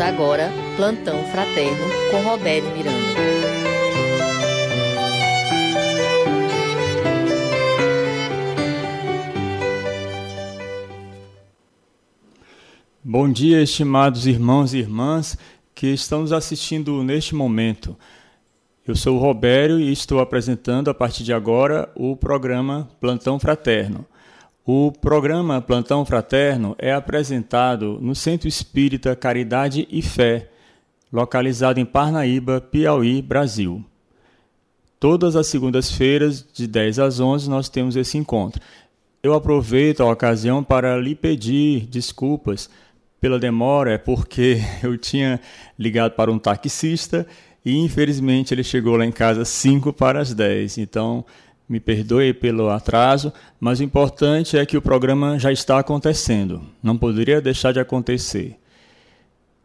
Agora Plantão Fraterno com Roberto Miranda. Bom dia, estimados irmãos e irmãs que estão nos assistindo neste momento. Eu sou o Robério e estou apresentando a partir de agora o programa Plantão Fraterno. O programa Plantão Fraterno é apresentado no Centro Espírita Caridade e Fé, localizado em Parnaíba, Piauí, Brasil. Todas as segundas-feiras, de 10 às 11, nós temos esse encontro. Eu aproveito a ocasião para lhe pedir desculpas pela demora, é porque eu tinha ligado para um taxista e infelizmente ele chegou lá em casa 5 para as 10. Então, me perdoe pelo atraso, mas o importante é que o programa já está acontecendo, não poderia deixar de acontecer.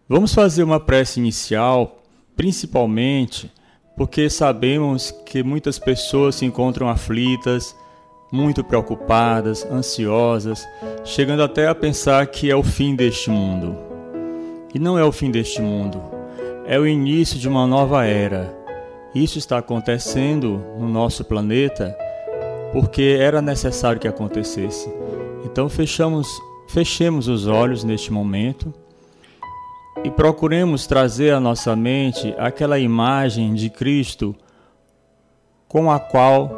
Vamos fazer uma prece inicial, principalmente porque sabemos que muitas pessoas se encontram aflitas, muito preocupadas, ansiosas, chegando até a pensar que é o fim deste mundo. E não é o fim deste mundo, é o início de uma nova era isso está acontecendo no nosso planeta porque era necessário que acontecesse. Então fechamos, fechemos os olhos neste momento e procuremos trazer à nossa mente aquela imagem de Cristo com a qual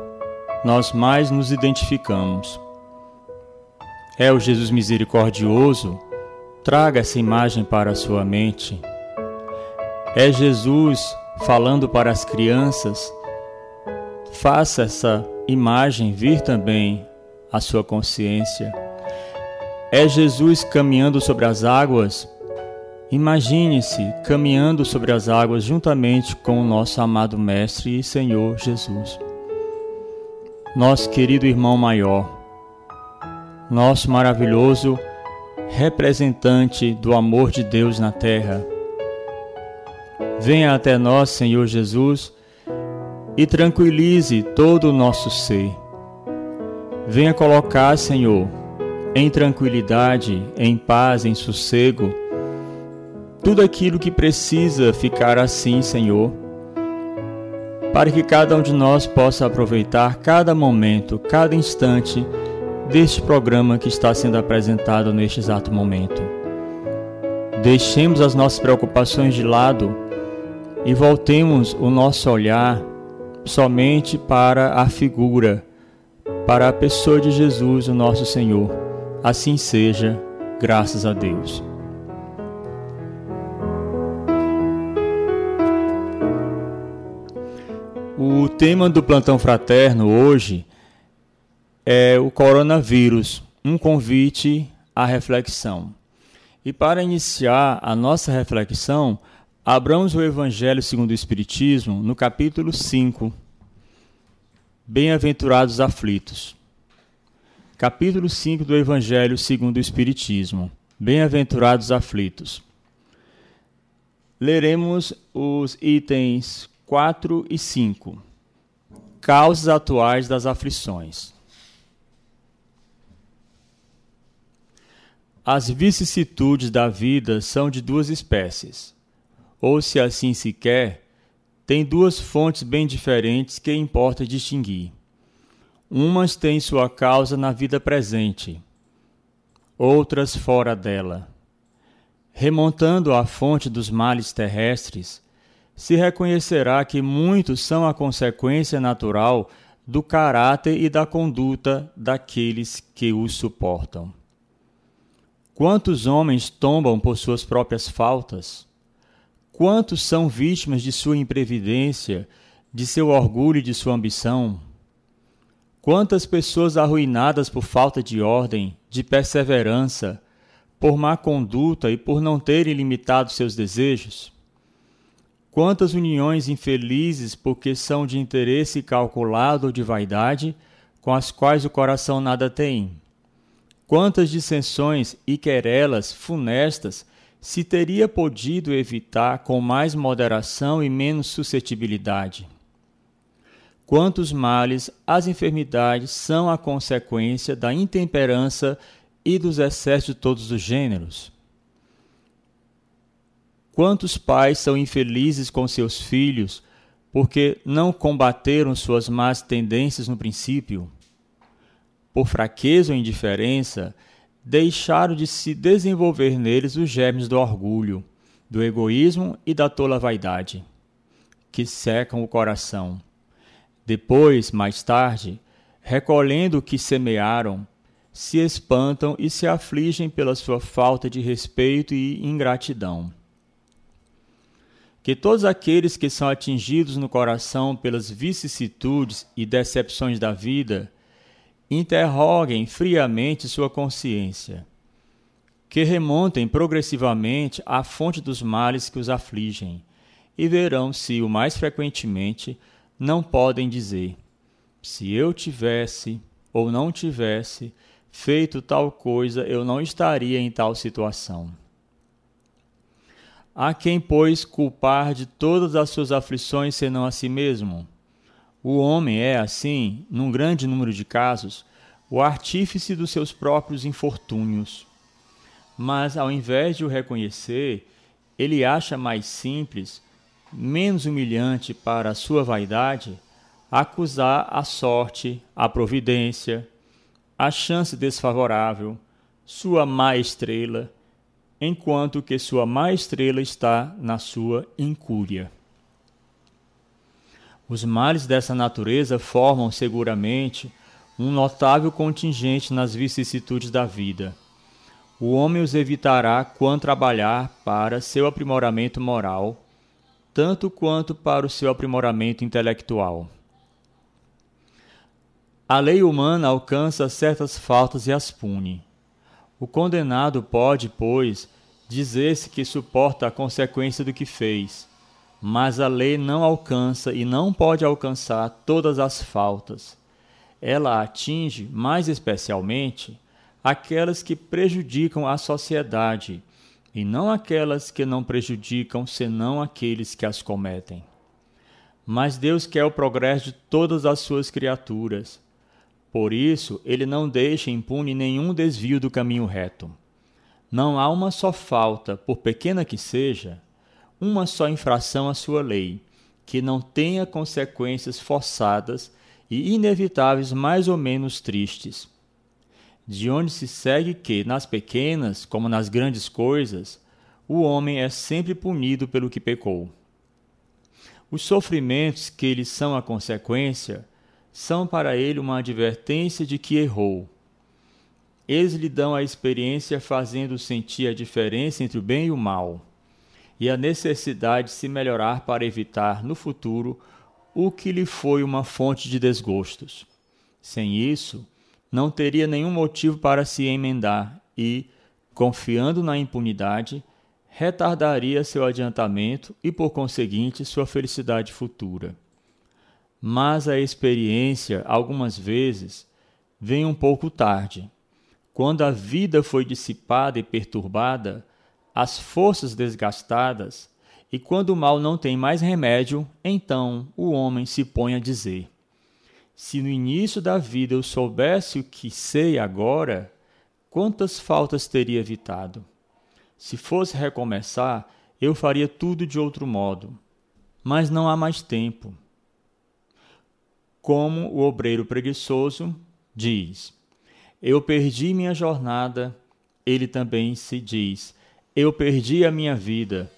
nós mais nos identificamos. É o Jesus misericordioso? Traga essa imagem para a sua mente. É Jesus falando para as crianças, faça essa imagem vir também à sua consciência. É Jesus caminhando sobre as águas? Imagine-se caminhando sobre as águas juntamente com o nosso amado Mestre e Senhor Jesus. Nosso querido irmão maior, nosso maravilhoso representante do amor de Deus na terra Venha até nós, Senhor Jesus, e tranquilize todo o nosso ser. Venha colocar, Senhor, em tranquilidade, em paz, em sossego, tudo aquilo que precisa ficar assim, Senhor, para que cada um de nós possa aproveitar cada momento, cada instante deste programa que está sendo apresentado neste exato momento. Deixemos as nossas preocupações de lado e voltemos o nosso olhar somente para a figura, para a pessoa de Jesus, o nosso Senhor. Assim seja, graças a Deus. O tema do plantão fraterno hoje é o coronavírus, um convite à reflexão. E para iniciar a nossa reflexão, Abramos o Evangelho segundo o Espiritismo no capítulo 5. Bem-aventurados aflitos. Capítulo 5 do Evangelho segundo o Espiritismo. Bem-aventurados aflitos. Leremos os itens 4 e 5. Causas atuais das aflições. As vicissitudes da vida são de duas espécies ou se assim se quer, tem duas fontes bem diferentes que importa distinguir. Umas têm sua causa na vida presente, outras fora dela. Remontando à fonte dos males terrestres, se reconhecerá que muitos são a consequência natural do caráter e da conduta daqueles que os suportam. Quantos homens tombam por suas próprias faltas? Quantos são vítimas de sua imprevidência, de seu orgulho e de sua ambição? Quantas pessoas arruinadas por falta de ordem, de perseverança, por má conduta e por não terem limitado seus desejos? Quantas uniões infelizes porque são de interesse calculado ou de vaidade, com as quais o coração nada tem? Quantas dissensões e querelas funestas se teria podido evitar com mais moderação e menos suscetibilidade. Quantos males as enfermidades são a consequência da intemperança e dos excessos de todos os gêneros? Quantos pais são infelizes com seus filhos porque não combateram suas más tendências no princípio? Por fraqueza ou indiferença, deixaram de se desenvolver neles os germes do orgulho, do egoísmo e da tola vaidade, que secam o coração. Depois, mais tarde, recolhendo o que semearam, se espantam e se afligem pela sua falta de respeito e ingratidão. Que todos aqueles que são atingidos no coração pelas vicissitudes e decepções da vida interroguem friamente sua consciência, que remontem progressivamente à fonte dos males que os afligem e verão se, o mais frequentemente, não podem dizer: se eu tivesse ou não tivesse feito tal coisa, eu não estaria em tal situação. Há quem, pois, culpar de todas as suas aflições senão a si mesmo? O homem é, assim, num grande número de casos, o artífice dos seus próprios infortúnios. Mas, ao invés de o reconhecer, ele acha mais simples, menos humilhante para a sua vaidade, acusar a sorte, a providência, a chance desfavorável, sua má estrela, enquanto que sua má estrela está na sua incúria. Os males dessa natureza formam seguramente um notável contingente nas vicissitudes da vida. O homem os evitará quando trabalhar para seu aprimoramento moral, tanto quanto para o seu aprimoramento intelectual. A lei humana alcança certas faltas e as pune. O condenado pode, pois, dizer-se que suporta a consequência do que fez, mas a lei não alcança e não pode alcançar todas as faltas. Ela atinge, mais especialmente, aquelas que prejudicam a sociedade, e não aquelas que não prejudicam senão aqueles que as cometem. Mas Deus quer o progresso de todas as suas criaturas por isso, ele não deixa impune nenhum desvio do caminho reto. Não há uma só falta, por pequena que seja, uma só infração à sua lei, que não tenha consequências forçadas e inevitáveis mais ou menos tristes. De onde se segue que, nas pequenas como nas grandes coisas, o homem é sempre punido pelo que pecou. Os sofrimentos que lhes são a consequência são para ele uma advertência de que errou. Eles lhe dão a experiência fazendo sentir a diferença entre o bem e o mal, e a necessidade de se melhorar para evitar, no futuro, o que lhe foi uma fonte de desgostos. Sem isso, não teria nenhum motivo para se emendar e, confiando na impunidade, retardaria seu adiantamento e, por conseguinte, sua felicidade futura mas a experiência, algumas vezes, vem um pouco tarde. Quando a vida foi dissipada e perturbada, as forças desgastadas, e quando o mal não tem mais remédio, então o homem se põe a dizer: Se no início da vida eu soubesse o que sei agora, quantas faltas teria evitado? Se fosse recomeçar, eu faria tudo de outro modo. Mas não há mais tempo como o obreiro preguiçoso diz: Eu perdi minha jornada, ele também se diz: Eu perdi a minha vida.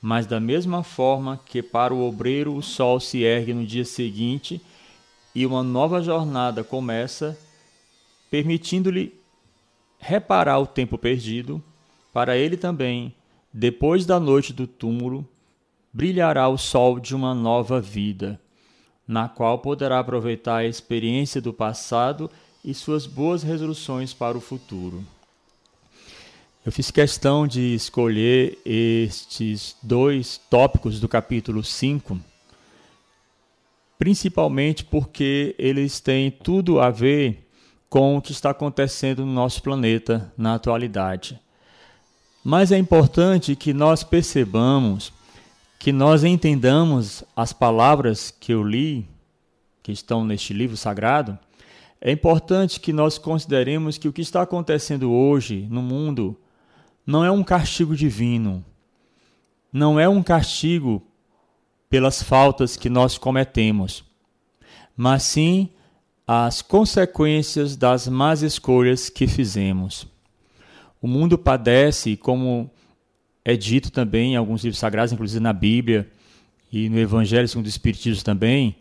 Mas da mesma forma que para o obreiro o sol se ergue no dia seguinte e uma nova jornada começa, permitindo-lhe reparar o tempo perdido, para ele também, depois da noite do túmulo, brilhará o sol de uma nova vida na qual poderá aproveitar a experiência do passado e suas boas resoluções para o futuro. Eu fiz questão de escolher estes dois tópicos do capítulo 5, principalmente porque eles têm tudo a ver com o que está acontecendo no nosso planeta na atualidade. Mas é importante que nós percebamos que nós entendamos as palavras que eu li, que estão neste livro sagrado, é importante que nós consideremos que o que está acontecendo hoje no mundo não é um castigo divino, não é um castigo pelas faltas que nós cometemos, mas sim as consequências das más escolhas que fizemos. O mundo padece, como é dito também em alguns livros sagrados, inclusive na Bíblia e no Evangelho segundo o Espiritismo também,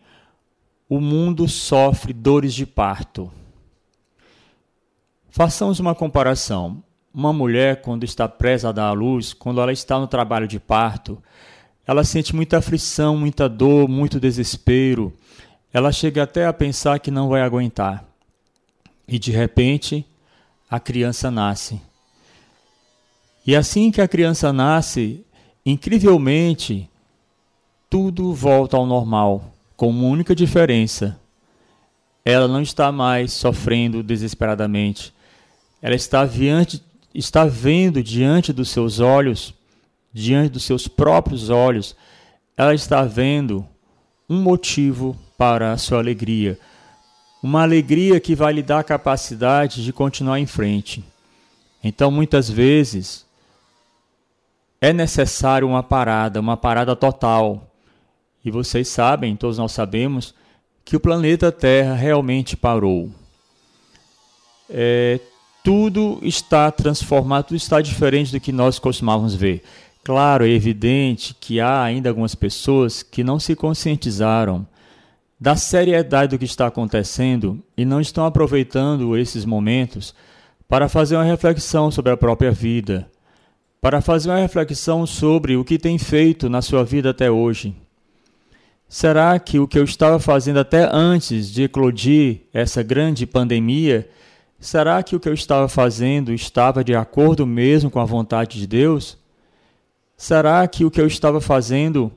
o mundo sofre dores de parto. Façamos uma comparação. Uma mulher, quando está presa a dar à luz, quando ela está no trabalho de parto, ela sente muita aflição, muita dor, muito desespero. Ela chega até a pensar que não vai aguentar. E de repente, a criança nasce. E assim que a criança nasce, incrivelmente, tudo volta ao normal, com uma única diferença. Ela não está mais sofrendo desesperadamente. Ela está, diante, está vendo diante dos seus olhos, diante dos seus próprios olhos, ela está vendo um motivo para a sua alegria. Uma alegria que vai lhe dar a capacidade de continuar em frente. Então, muitas vezes, é necessário uma parada, uma parada total. E vocês sabem, todos nós sabemos, que o planeta Terra realmente parou. É, tudo está transformado, tudo está diferente do que nós costumávamos ver. Claro, é evidente que há ainda algumas pessoas que não se conscientizaram da seriedade do que está acontecendo e não estão aproveitando esses momentos para fazer uma reflexão sobre a própria vida, para fazer uma reflexão sobre o que tem feito na sua vida até hoje. Será que o que eu estava fazendo até antes de eclodir essa grande pandemia, será que o que eu estava fazendo estava de acordo mesmo com a vontade de Deus? Será que o que eu estava fazendo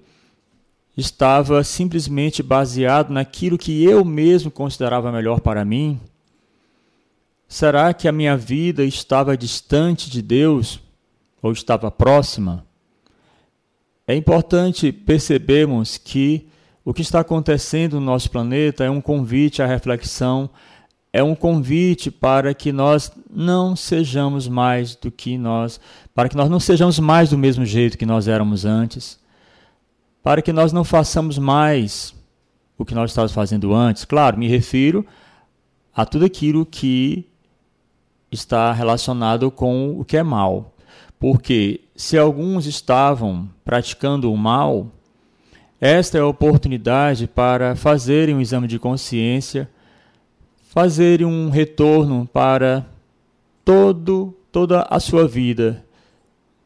estava simplesmente baseado naquilo que eu mesmo considerava melhor para mim? Será que a minha vida estava distante de Deus? ou estava próxima, é importante percebermos que o que está acontecendo no nosso planeta é um convite à reflexão, é um convite para que nós não sejamos mais do que nós, para que nós não sejamos mais do mesmo jeito que nós éramos antes, para que nós não façamos mais o que nós estávamos fazendo antes. Claro, me refiro a tudo aquilo que está relacionado com o que é mal. Porque se alguns estavam praticando o mal, esta é a oportunidade para fazerem um exame de consciência, fazerem um retorno para todo, toda a sua vida,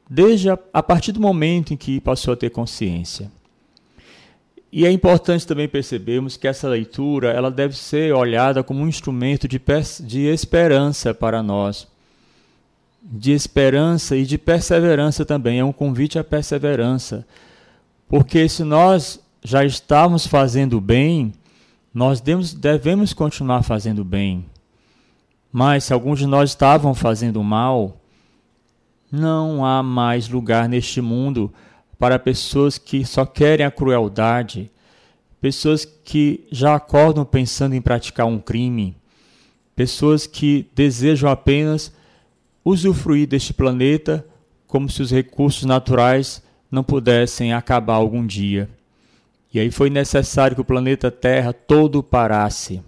desde a, a partir do momento em que passou a ter consciência. E é importante também percebermos que essa leitura ela deve ser olhada como um instrumento de, de esperança para nós de esperança e de perseverança também. É um convite à perseverança. Porque se nós já estamos fazendo bem, nós devemos, continuar fazendo bem. Mas se alguns de nós estavam fazendo mal, não há mais lugar neste mundo para pessoas que só querem a crueldade, pessoas que já acordam pensando em praticar um crime, pessoas que desejam apenas usufruir deste planeta como se os recursos naturais não pudessem acabar algum dia. E aí foi necessário que o planeta Terra todo parasse.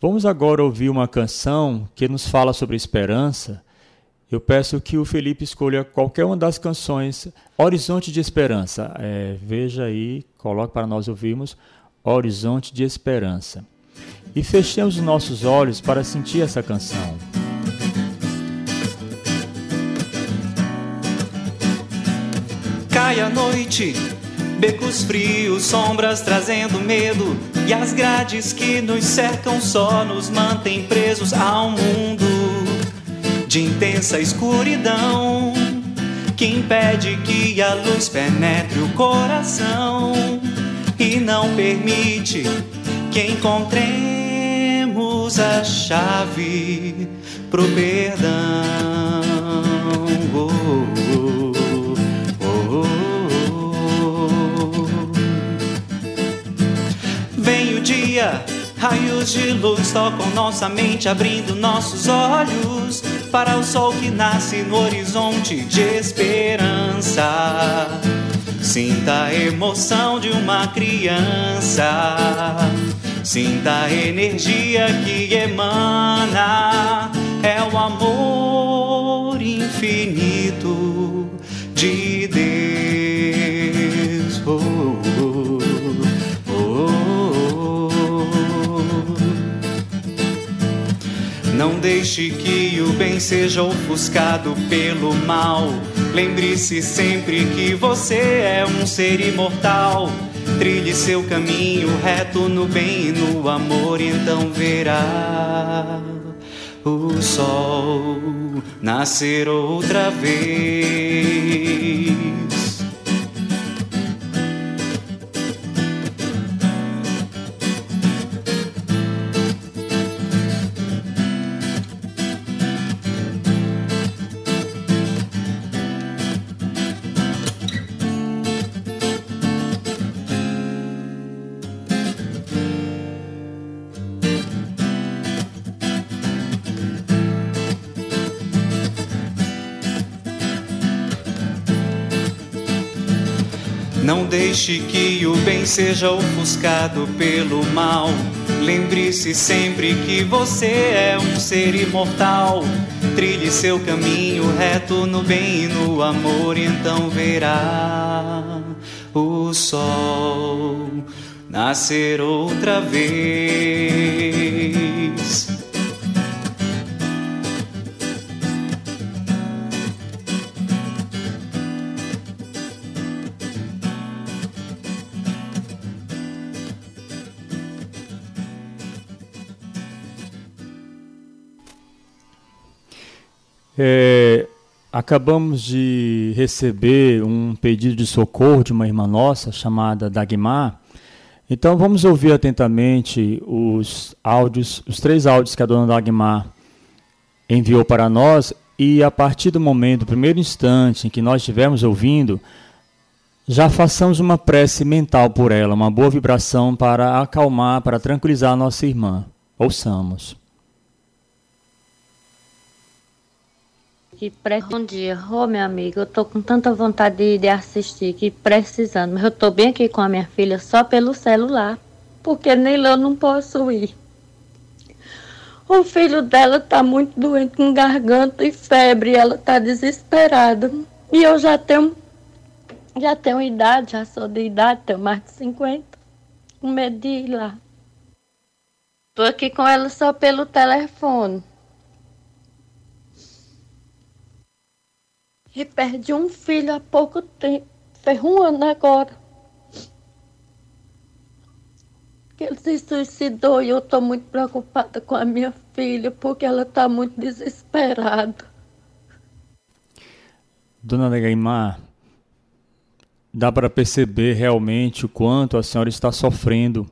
Vamos agora ouvir uma canção que nos fala sobre esperança. Eu peço que o Felipe escolha qualquer uma das canções Horizonte de Esperança. É, veja aí, coloque para nós ouvirmos Horizonte de Esperança. E fechemos os nossos olhos para sentir essa canção. cai a noite, becos frios, sombras trazendo medo, e as grades que nos cercam só nos mantêm presos ao mundo. De intensa escuridão que impede que a luz penetre o coração. E não permite que encontremos a chave pro perdão. Raios de luz tocam nossa mente, abrindo nossos olhos para o sol que nasce no horizonte de esperança. Sinta a emoção de uma criança. Sinta a energia que emana. É o amor infinito de Deus. Deixe que o bem seja ofuscado pelo mal. Lembre-se sempre que você é um ser imortal. Trilhe seu caminho reto no bem e no amor, então verá o sol nascer outra vez. Deixe que o bem seja ofuscado pelo mal. Lembre-se sempre que você é um ser imortal. Trilhe seu caminho reto no bem e no amor, então verá o sol nascer outra vez. É, acabamos de receber um pedido de socorro de uma irmã nossa chamada Dagmar. Então vamos ouvir atentamente os áudios, os três áudios que a dona Dagmar enviou para nós e a partir do momento, do primeiro instante em que nós estivermos ouvindo, já façamos uma prece mental por ela, uma boa vibração para acalmar, para tranquilizar a nossa irmã. Ouçamos. Que. Bom dia, ô oh, meu amigo, eu tô com tanta vontade de, de assistir que precisando, mas eu tô bem aqui com a minha filha só pelo celular, porque nem lá eu não posso ir. O filho dela tá muito doente com garganta e febre, ela tá desesperada. E eu já tenho já tenho idade, já sou de idade, tenho mais de 50. Com medo de ir lá. Tô aqui com ela só pelo telefone. E perdi um filho há pouco tempo. Fez um ano agora. Que ele se suicidou e eu estou muito preocupada com a minha filha porque ela está muito desesperada. Dona Neymar, dá para perceber realmente o quanto a senhora está sofrendo.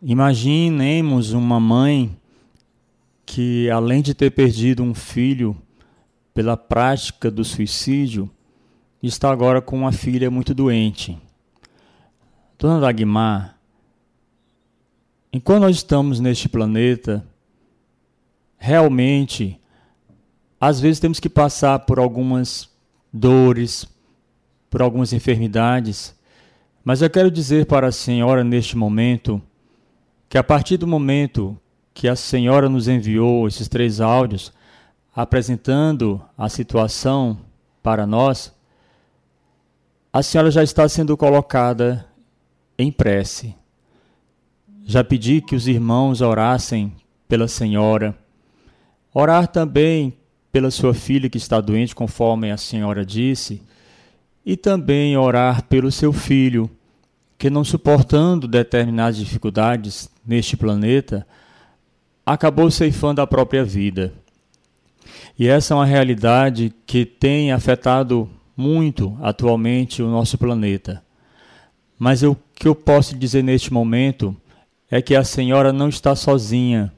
Imaginemos uma mãe que, além de ter perdido um filho, pela prática do suicídio, está agora com uma filha muito doente. Dona Dagmar, enquanto nós estamos neste planeta, realmente, às vezes temos que passar por algumas dores, por algumas enfermidades, mas eu quero dizer para a senhora neste momento que a partir do momento que a senhora nos enviou esses três áudios, apresentando a situação para nós, a senhora já está sendo colocada em prece. Já pedi que os irmãos orassem pela senhora. Orar também pela sua filha que está doente, conforme a senhora disse, e também orar pelo seu filho, que não suportando determinadas dificuldades neste planeta, acabou ceifando a própria vida. E essa é uma realidade que tem afetado muito atualmente o nosso planeta. Mas o que eu posso dizer neste momento é que a senhora não está sozinha.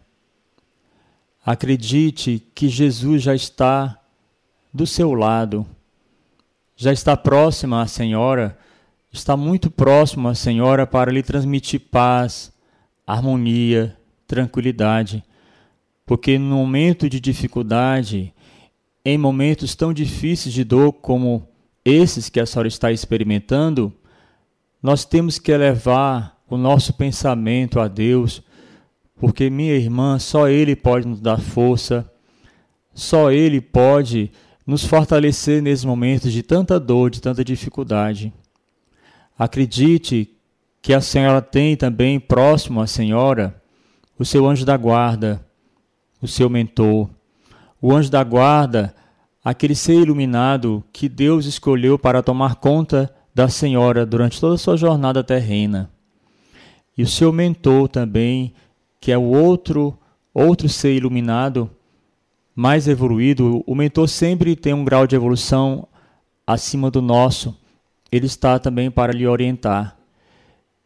Acredite que Jesus já está do seu lado, já está próxima à senhora, está muito próxima à senhora para lhe transmitir paz, harmonia, tranquilidade. Porque no momento de dificuldade, em momentos tão difíceis de dor como esses que a senhora está experimentando, nós temos que elevar o nosso pensamento a Deus, porque minha irmã, só Ele pode nos dar força, só Ele pode nos fortalecer nesses momentos de tanta dor, de tanta dificuldade. Acredite que a senhora tem também próximo à senhora o seu anjo da guarda, o seu mentor. O anjo da guarda, aquele ser iluminado que Deus escolheu para tomar conta da senhora durante toda a sua jornada terrena. E o seu mentor também, que é o outro outro ser iluminado mais evoluído, o mentor sempre tem um grau de evolução acima do nosso. Ele está também para lhe orientar.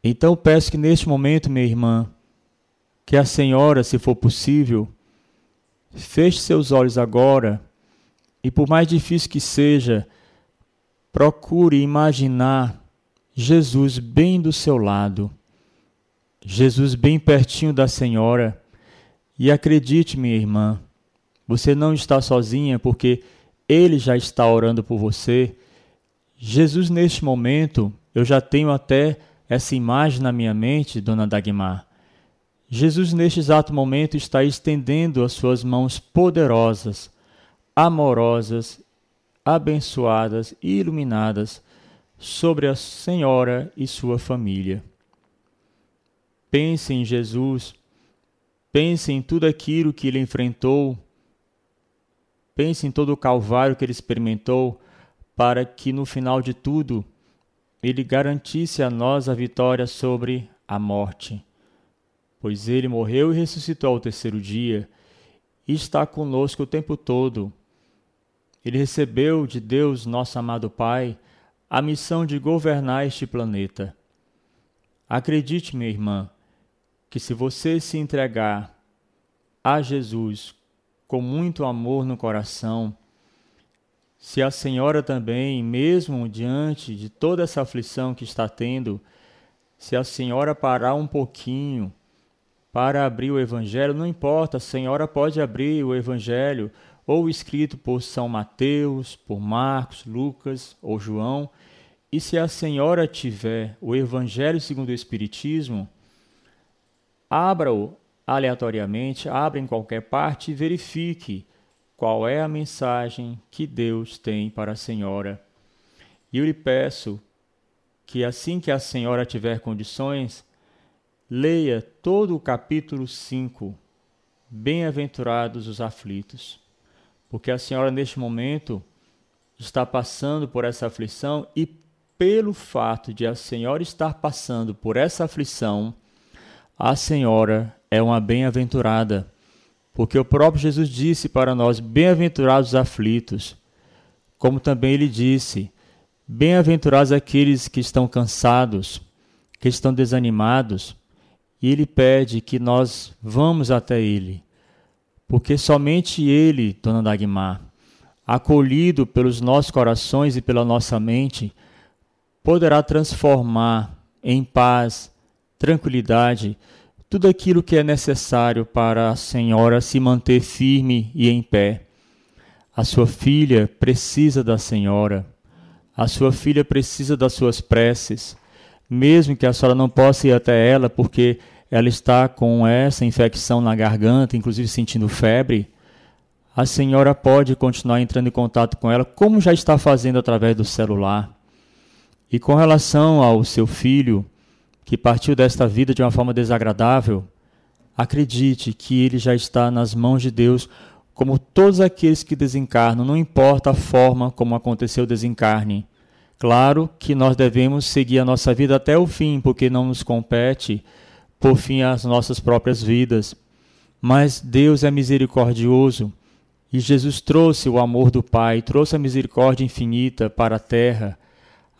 Então peço que neste momento, minha irmã, que a senhora, se for possível, feche seus olhos agora e, por mais difícil que seja, procure imaginar Jesus bem do seu lado, Jesus bem pertinho da senhora. E acredite, minha irmã, você não está sozinha porque Ele já está orando por você. Jesus, neste momento, eu já tenho até essa imagem na minha mente, dona Dagmar. Jesus, neste exato momento, está estendendo as suas mãos poderosas, amorosas, abençoadas e iluminadas sobre a Senhora e sua família. Pense em Jesus, pense em tudo aquilo que ele enfrentou Pense em todo o calvário que ele experimentou, para que no final de tudo ele garantisse a nós a vitória sobre a morte. Pois ele morreu e ressuscitou ao terceiro dia e está conosco o tempo todo. Ele recebeu de Deus, nosso amado Pai, a missão de governar este planeta. Acredite, minha irmã, que se você se entregar a Jesus com muito amor no coração, se a senhora também, mesmo diante de toda essa aflição que está tendo, se a senhora parar um pouquinho para abrir o Evangelho, não importa, a senhora pode abrir o Evangelho ou escrito por São Mateus, por Marcos, Lucas ou João, e se a senhora tiver o Evangelho segundo o Espiritismo, abra-o aleatoriamente, abra em qualquer parte e verifique qual é a mensagem que Deus tem para a senhora. E eu lhe peço que assim que a senhora tiver condições, leia todo o capítulo 5, Bem-aventurados os aflitos, porque a senhora neste momento está passando por essa aflição e pelo fato de a senhora estar passando por essa aflição, a senhora é uma bem-aventurada, porque o próprio Jesus disse para nós: Bem-aventurados os aflitos, como também ele disse: Bem-aventurados aqueles que estão cansados, que estão desanimados, e ele pede que nós vamos até ele, porque somente ele, dona Dagmar, acolhido pelos nossos corações e pela nossa mente, poderá transformar em paz, tranquilidade, tudo aquilo que é necessário para a senhora se manter firme e em pé. A sua filha precisa da senhora. A sua filha precisa das suas preces, mesmo que a senhora não possa ir até ela porque ela está com essa infecção na garganta, inclusive sentindo febre. A senhora pode continuar entrando em contato com ela, como já está fazendo através do celular. E com relação ao seu filho, que partiu desta vida de uma forma desagradável, acredite que ele já está nas mãos de Deus, como todos aqueles que desencarnam, não importa a forma como aconteceu o desencarne. Claro que nós devemos seguir a nossa vida até o fim, porque não nos compete por fim as nossas próprias vidas. Mas Deus é misericordioso e Jesus trouxe o amor do Pai, trouxe a misericórdia infinita para a terra.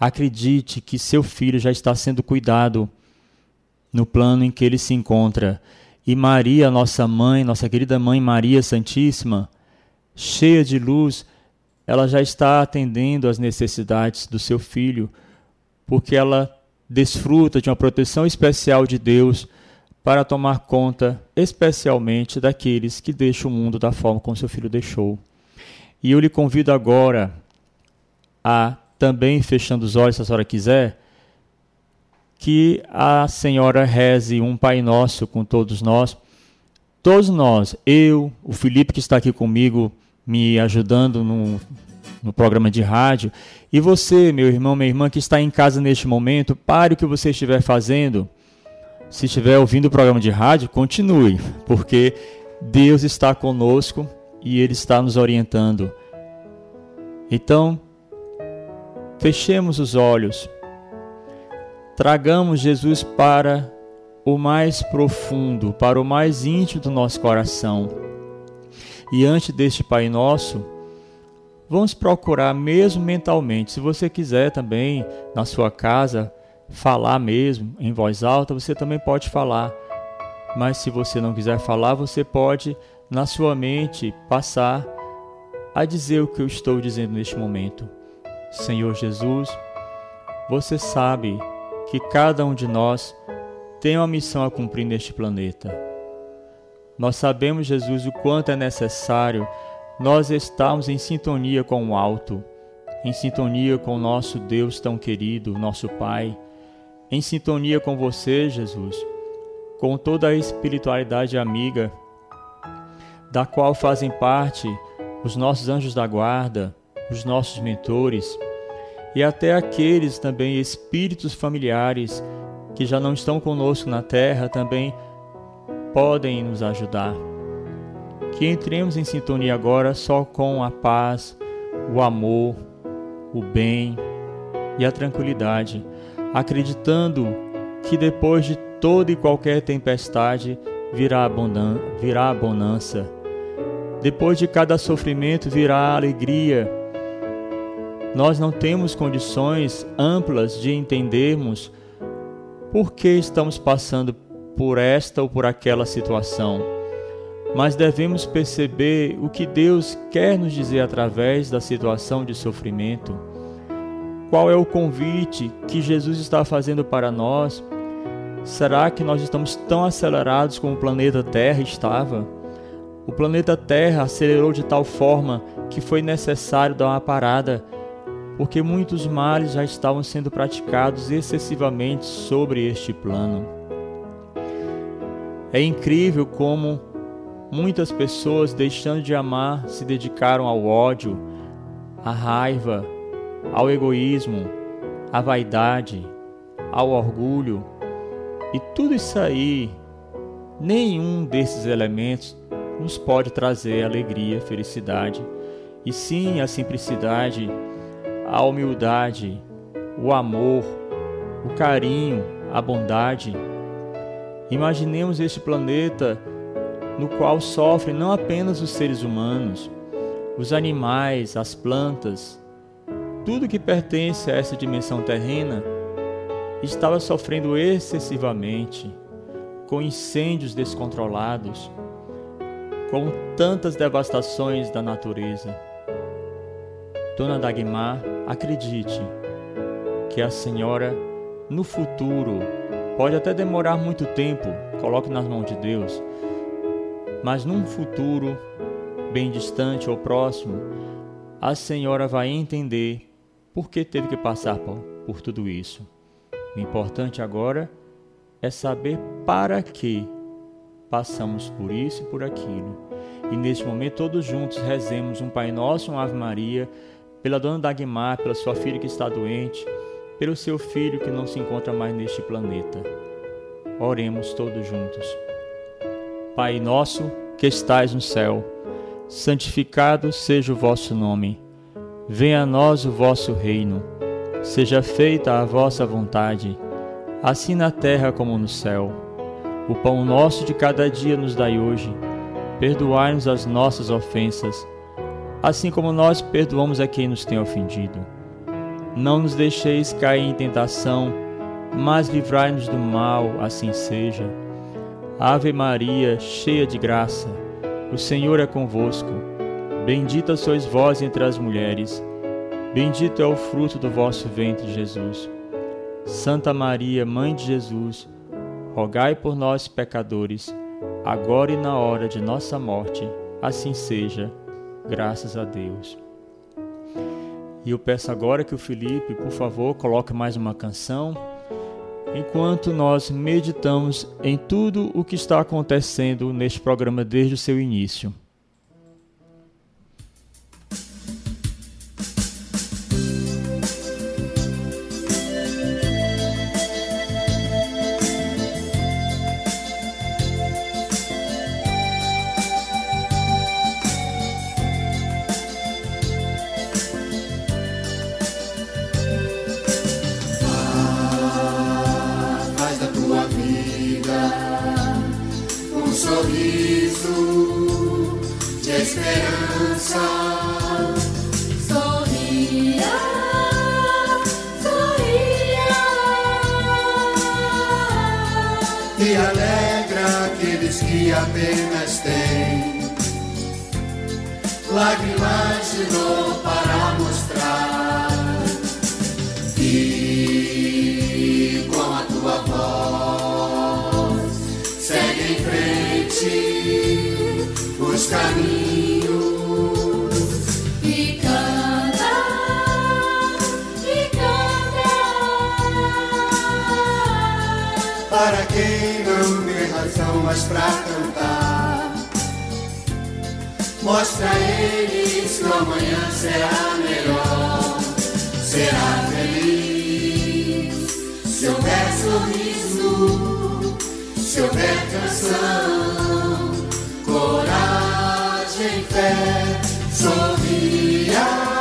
Acredite que seu filho já está sendo cuidado no plano em que ele se encontra. E Maria, nossa mãe, nossa querida mãe Maria Santíssima, cheia de luz, ela já está atendendo às necessidades do seu filho, porque ela desfruta de uma proteção especial de Deus para tomar conta especialmente daqueles que deixam o mundo da forma como seu filho deixou. E eu lhe convido agora a também, fechando os olhos, se a senhora quiser, que a senhora reze um Pai Nosso com todos nós. Todos nós, eu, o Felipe que está aqui comigo, me ajudando no, no programa de rádio, e você, meu irmão, minha irmã, que está em casa neste momento, pare o que você estiver fazendo se estiver ouvindo o programa de rádio, continue, porque Deus está conosco e Ele está nos orientando. Então, fechemos os olhos, tragamos Jesus para o mais profundo, para o mais íntimo do nosso coração. E antes deste Pai Nosso, vamos procurar mesmo mentalmente, se você quiser também na sua casa, falar mesmo em voz alta, você também pode falar. Mas se você não quiser falar, você pode na sua mente passar a dizer o que eu estou dizendo neste momento. Senhor Jesus, você sabe que cada um de nós tem uma missão a cumprir neste planeta. Nós sabemos, Jesus, o quanto é necessário nós estarmos em sintonia com o alto, em sintonia com o nosso Deus tão querido, nosso Pai em sintonia com você, Jesus, com toda a espiritualidade amiga, da qual fazem parte os nossos anjos da guarda, os nossos mentores e até aqueles também espíritos familiares que já não estão conosco na terra também podem nos ajudar. Que entremos em sintonia agora só com a paz, o amor, o bem e a tranquilidade acreditando que depois de toda e qualquer tempestade virá, abundan virá a bonança. Depois de cada sofrimento virá a alegria. Nós não temos condições amplas de entendermos por que estamos passando por esta ou por aquela situação, mas devemos perceber o que Deus quer nos dizer através da situação de sofrimento qual é o convite que Jesus está fazendo para nós? Será que nós estamos tão acelerados como o planeta Terra estava? O planeta Terra acelerou de tal forma que foi necessário dar uma parada, porque muitos males já estavam sendo praticados excessivamente sobre este plano. É incrível como muitas pessoas, deixando de amar, se dedicaram ao ódio, à raiva, ao egoísmo, à vaidade, ao orgulho. E tudo isso aí, nenhum desses elementos nos pode trazer alegria, felicidade, e sim a simplicidade, a humildade, o amor, o carinho, a bondade. Imaginemos este planeta no qual sofrem não apenas os seres humanos, os animais, as plantas, tudo que pertence a essa dimensão terrena estava sofrendo excessivamente, com incêndios descontrolados, com tantas devastações da natureza. Dona Dagmar, acredite que a senhora, no futuro, pode até demorar muito tempo, coloque nas mãos de Deus, mas num futuro bem distante ou próximo, a senhora vai entender por que teve que passar por, por tudo isso. O importante agora é saber para que passamos por isso e por aquilo. E neste momento, todos juntos rezemos um Pai Nosso, uma Ave Maria, pela dona Dagmar, pela sua filha que está doente, pelo seu filho que não se encontra mais neste planeta. Oremos todos juntos. Pai nosso que estais no céu, santificado seja o vosso nome. Venha a nós o vosso reino. Seja feita a vossa vontade, assim na terra como no céu. O pão nosso de cada dia nos dai hoje. Perdoai-nos as nossas ofensas, assim como nós perdoamos a quem nos tem ofendido. Não nos deixeis cair em tentação, mas livrai-nos do mal, assim seja. Ave Maria, cheia de graça, o Senhor é convosco. Bendita sois vós entre as mulheres, bendito é o fruto do vosso ventre, Jesus. Santa Maria, Mãe de Jesus, rogai por nós, pecadores, agora e na hora de nossa morte. Assim seja, graças a Deus. E eu peço agora que o Felipe, por favor, coloque mais uma canção, enquanto nós meditamos em tudo o que está acontecendo neste programa desde o seu início. Mostra a eles que amanhã será melhor. Será feliz se houver sorriso, se houver canção, coragem, fé, sorria.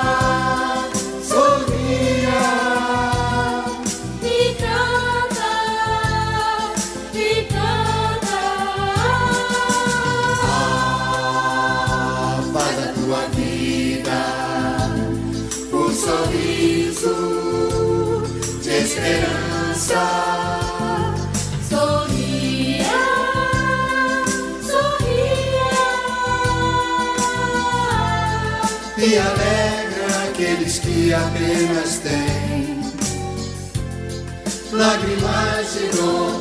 E alegra aqueles que apenas têm. Lágrimas de dor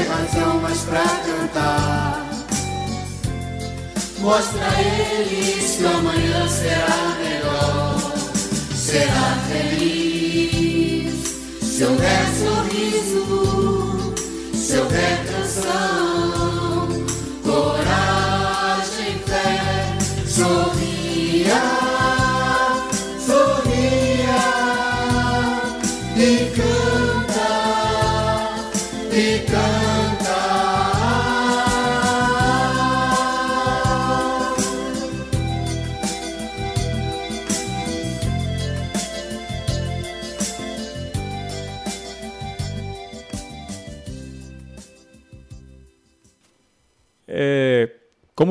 vê razão mais pra cantar. Mostra a eles que amanhã será melhor, será feliz. Se houver sorriso, se houver canção, coragem, fé, sorria, sorria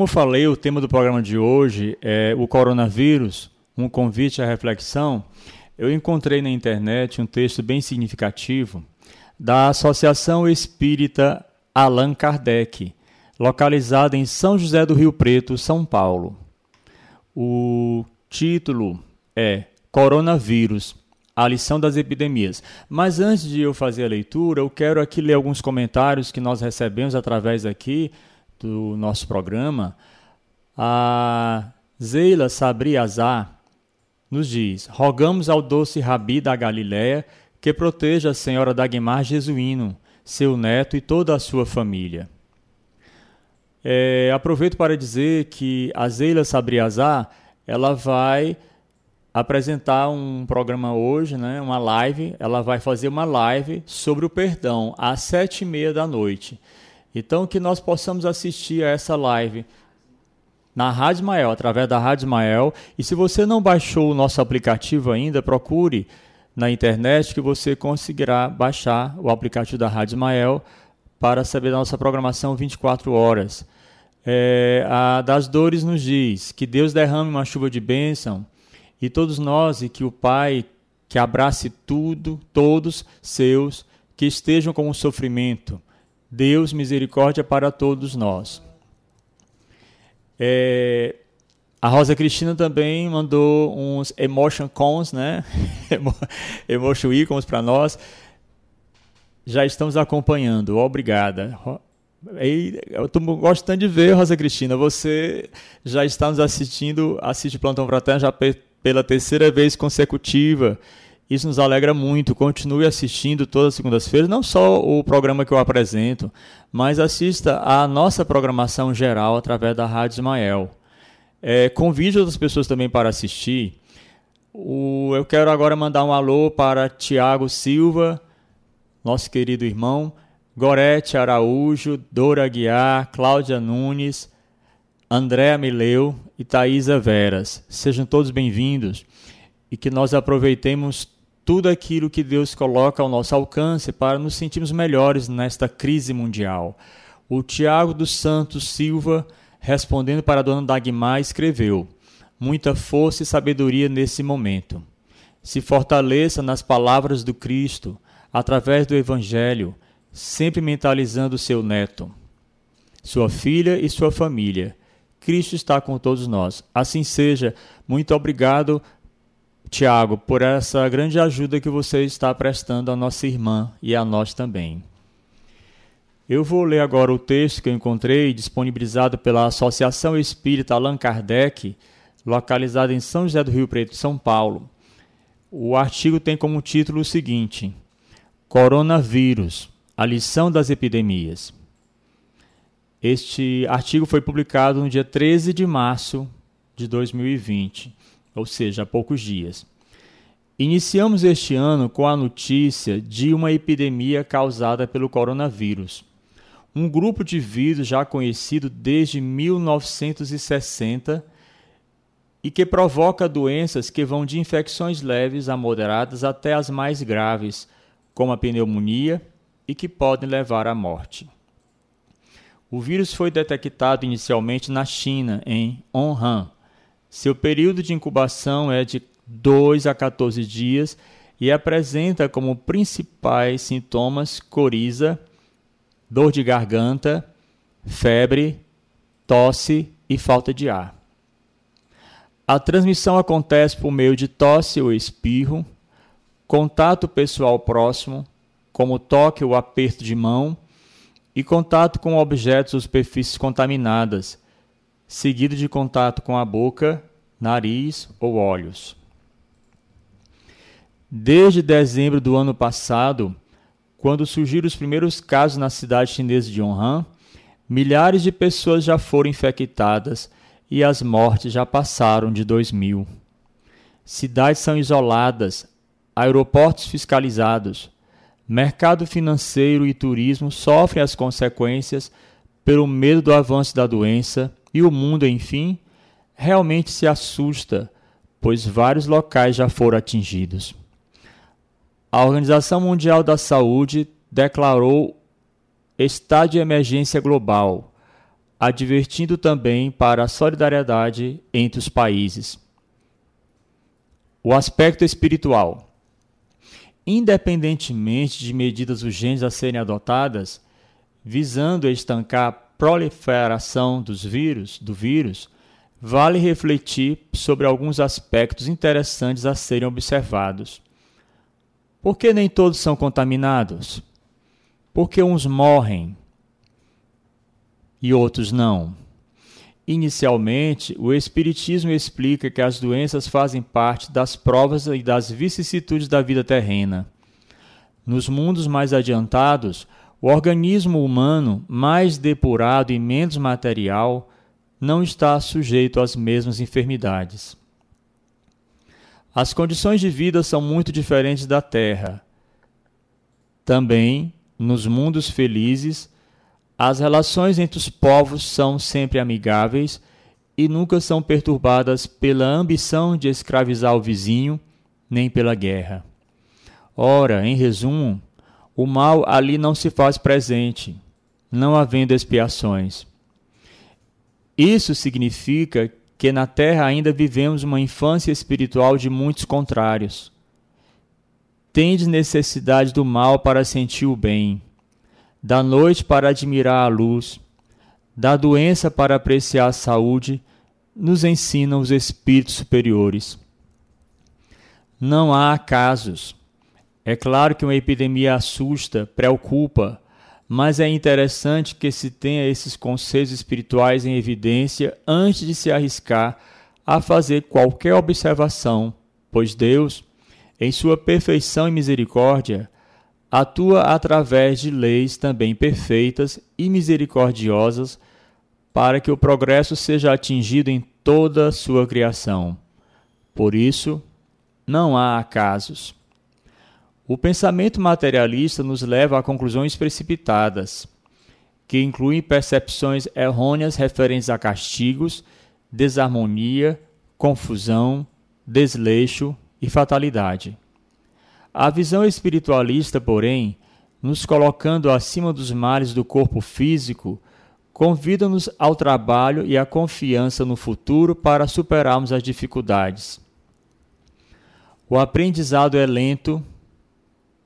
como eu falei, o tema do programa de hoje é o coronavírus, um convite à reflexão. Eu encontrei na internet um texto bem significativo da Associação Espírita Allan Kardec, localizada em São José do Rio Preto, São Paulo. O título é Coronavírus, a lição das epidemias. Mas antes de eu fazer a leitura, eu quero aqui ler alguns comentários que nós recebemos através aqui do nosso programa. A Zeila Sabri nos diz: Rogamos ao doce Rabi da Galiléia que proteja a senhora Dagmar Jesuíno, seu neto e toda a sua família. É, aproveito para dizer que a Zeila Sabriazar ela vai apresentar um programa hoje, né, uma live. Ela vai fazer uma live sobre o perdão às sete e meia da noite. Então que nós possamos assistir a essa live na Rádio Ismael, através da Rádio Ismael. E se você não baixou o nosso aplicativo ainda, procure na internet que você conseguirá baixar o aplicativo da Rádio Ismael para saber da nossa programação 24 horas. É, a das Dores nos diz que Deus derrame uma chuva de bênção e todos nós, e que o Pai que abrace tudo, todos seus que estejam com o sofrimento. Deus, misericórdia para todos nós. É, a Rosa Cristina também mandou uns emotion cons, né? emotion icons para nós. Já estamos acompanhando. Obrigada. Eu estou gostando de ver, Rosa Cristina. Você já está nos assistindo, assiste Plantão Fraterno já pela terceira vez consecutiva. Isso nos alegra muito. Continue assistindo todas as segundas-feiras, não só o programa que eu apresento, mas assista a nossa programação geral através da Rádio Ismael. É, convide outras pessoas também para assistir. O, eu quero agora mandar um alô para Tiago Silva, nosso querido irmão, Gorete Araújo, Dora Guiar, Cláudia Nunes, Andréa Mileu e Thaisa Veras. Sejam todos bem-vindos e que nós aproveitemos tudo aquilo que Deus coloca ao nosso alcance para nos sentirmos melhores nesta crise mundial. O Tiago dos Santos Silva, respondendo para a dona Dagmar, escreveu: Muita força e sabedoria nesse momento. Se fortaleça nas palavras do Cristo, através do Evangelho, sempre mentalizando seu neto, sua filha e sua família. Cristo está com todos nós. Assim seja. Muito obrigado Tiago, por essa grande ajuda que você está prestando à nossa irmã e a nós também. Eu vou ler agora o texto que eu encontrei, disponibilizado pela Associação Espírita Allan Kardec, localizada em São José do Rio Preto, São Paulo. O artigo tem como título o seguinte: Coronavírus, a lição das epidemias. Este artigo foi publicado no dia 13 de março de 2020 ou seja, há poucos dias. Iniciamos este ano com a notícia de uma epidemia causada pelo coronavírus. Um grupo de vírus já conhecido desde 1960 e que provoca doenças que vão de infecções leves a moderadas até as mais graves, como a pneumonia, e que podem levar à morte. O vírus foi detectado inicialmente na China, em Wuhan, seu período de incubação é de 2 a 14 dias e apresenta como principais sintomas coriza, dor de garganta, febre, tosse e falta de ar. A transmissão acontece por meio de tosse ou espirro, contato pessoal próximo, como toque ou aperto de mão, e contato com objetos ou superfícies contaminadas, seguido de contato com a boca, nariz ou olhos. Desde dezembro do ano passado, quando surgiram os primeiros casos na cidade chinesa de Wuhan, milhares de pessoas já foram infectadas e as mortes já passaram de 2 mil. Cidades são isoladas, aeroportos fiscalizados, mercado financeiro e turismo sofrem as consequências pelo medo do avanço da doença e o mundo, enfim, realmente se assusta, pois vários locais já foram atingidos. A Organização Mundial da Saúde declarou estado de emergência global, advertindo também para a solidariedade entre os países. O aspecto espiritual. Independentemente de medidas urgentes a serem adotadas, visando estancar proliferação dos vírus, do vírus, vale refletir sobre alguns aspectos interessantes a serem observados. Por que nem todos são contaminados? Porque uns morrem e outros não? Inicialmente, o Espiritismo explica que as doenças fazem parte das provas e das vicissitudes da vida terrena. Nos mundos mais adiantados, o organismo humano, mais depurado e menos material, não está sujeito às mesmas enfermidades. As condições de vida são muito diferentes da Terra. Também, nos mundos felizes, as relações entre os povos são sempre amigáveis e nunca são perturbadas pela ambição de escravizar o vizinho, nem pela guerra. Ora, em resumo, o mal ali não se faz presente, não havendo expiações. Isso significa que na terra ainda vivemos uma infância espiritual de muitos contrários. Tendes necessidade do mal para sentir o bem, da noite para admirar a luz, da doença para apreciar a saúde, nos ensinam os espíritos superiores. Não há acasos. É claro que uma epidemia assusta, preocupa, mas é interessante que se tenha esses conceitos espirituais em evidência antes de se arriscar a fazer qualquer observação, pois Deus, em sua perfeição e misericórdia, atua através de leis também perfeitas e misericordiosas para que o progresso seja atingido em toda a sua criação. Por isso, não há acasos. O pensamento materialista nos leva a conclusões precipitadas, que incluem percepções errôneas referentes a castigos, desarmonia, confusão, desleixo e fatalidade. A visão espiritualista, porém, nos colocando acima dos males do corpo físico, convida-nos ao trabalho e à confiança no futuro para superarmos as dificuldades. O aprendizado é lento,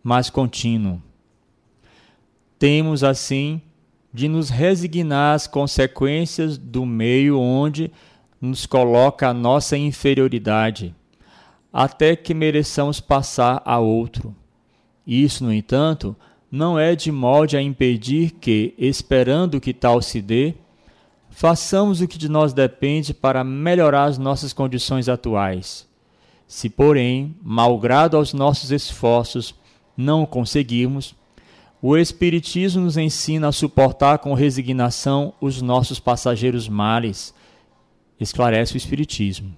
mas contínuo. Temos, assim, de nos resignar às consequências do meio onde nos coloca a nossa inferioridade, até que mereçamos passar a outro. Isso, no entanto, não é de molde a impedir que, esperando que tal se dê, façamos o que de nós depende para melhorar as nossas condições atuais. Se, porém, malgrado aos nossos esforços, não conseguirmos, o Espiritismo nos ensina a suportar com resignação os nossos passageiros males, esclarece o Espiritismo.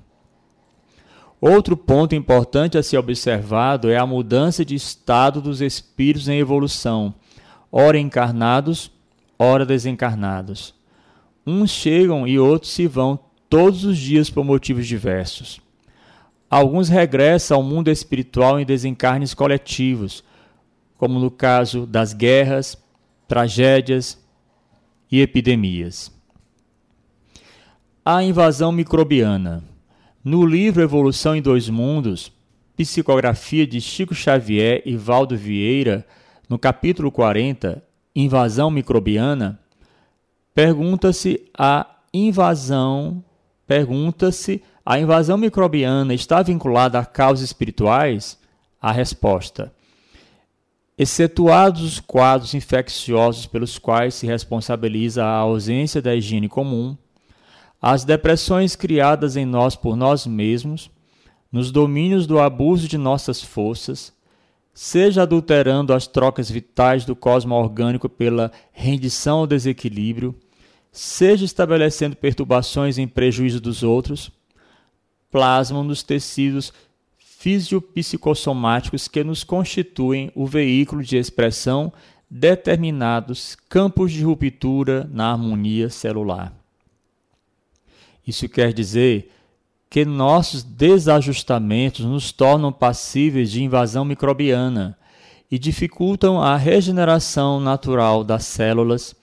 Outro ponto importante a ser observado é a mudança de estado dos espíritos em evolução, ora encarnados, ora desencarnados. Uns chegam e outros se vão todos os dias por motivos diversos. Alguns regressam ao mundo espiritual em desencarnes coletivos, como no caso das guerras, tragédias e epidemias. A invasão microbiana. No livro Evolução em Dois Mundos, psicografia de Chico Xavier e Valdo Vieira, no capítulo 40, Invasão microbiana, pergunta-se a invasão, pergunta-se invasão microbiana está vinculada a causas espirituais? A resposta: excetuados os quadros infecciosos pelos quais se responsabiliza a ausência da higiene comum, as depressões criadas em nós por nós mesmos, nos domínios do abuso de nossas forças, seja adulterando as trocas vitais do cosmo orgânico pela rendição ao desequilíbrio, seja estabelecendo perturbações em prejuízo dos outros, plasmam nos tecidos fisiopsicossomáticos que nos constituem o veículo de expressão determinados campos de ruptura na harmonia celular. Isso quer dizer que nossos desajustamentos nos tornam passíveis de invasão microbiana e dificultam a regeneração natural das células,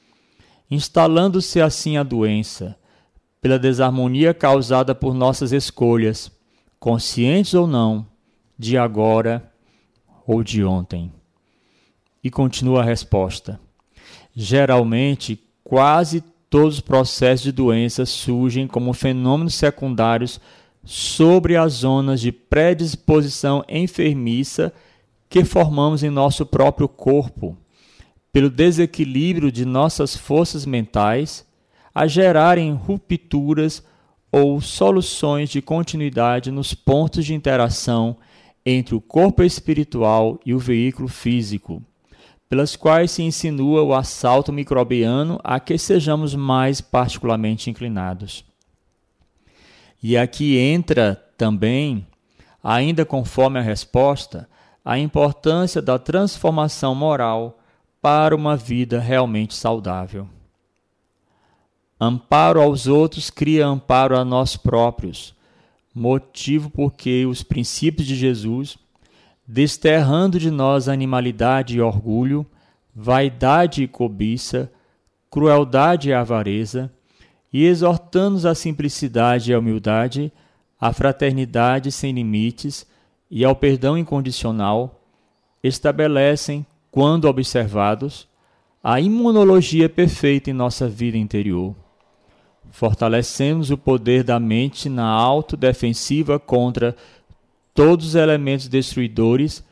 instalando-se assim a doença, pela desarmonia causada por nossas escolhas, conscientes ou não, de agora ou de ontem. E continua a resposta. Geralmente, quase todos os processos de doença surgem como fenômenos secundários sobre as zonas de predisposição enfermiça que formamos em nosso próprio corpo, pelo desequilíbrio de nossas forças mentais a gerarem rupturas ou soluções de continuidade nos pontos de interação entre o corpo espiritual e o veículo físico, pelas quais se insinua o assalto microbiano a que sejamos mais particularmente inclinados. E aqui entra também, ainda conforme a resposta, a importância da transformação moral para uma vida realmente saudável. Amparo aos outros cria amparo a nós próprios, motivo porque os princípios de Jesus, desterrando de nós animalidade e orgulho, vaidade e cobiça, crueldade e avareza, e exortando-nos à simplicidade e à humildade, à fraternidade sem limites e ao perdão incondicional, estabelecem, quando observados, a imunologia perfeita em nossa vida interior. Fortalecemos o poder da mente na autodefensiva contra todos os elementos destruidores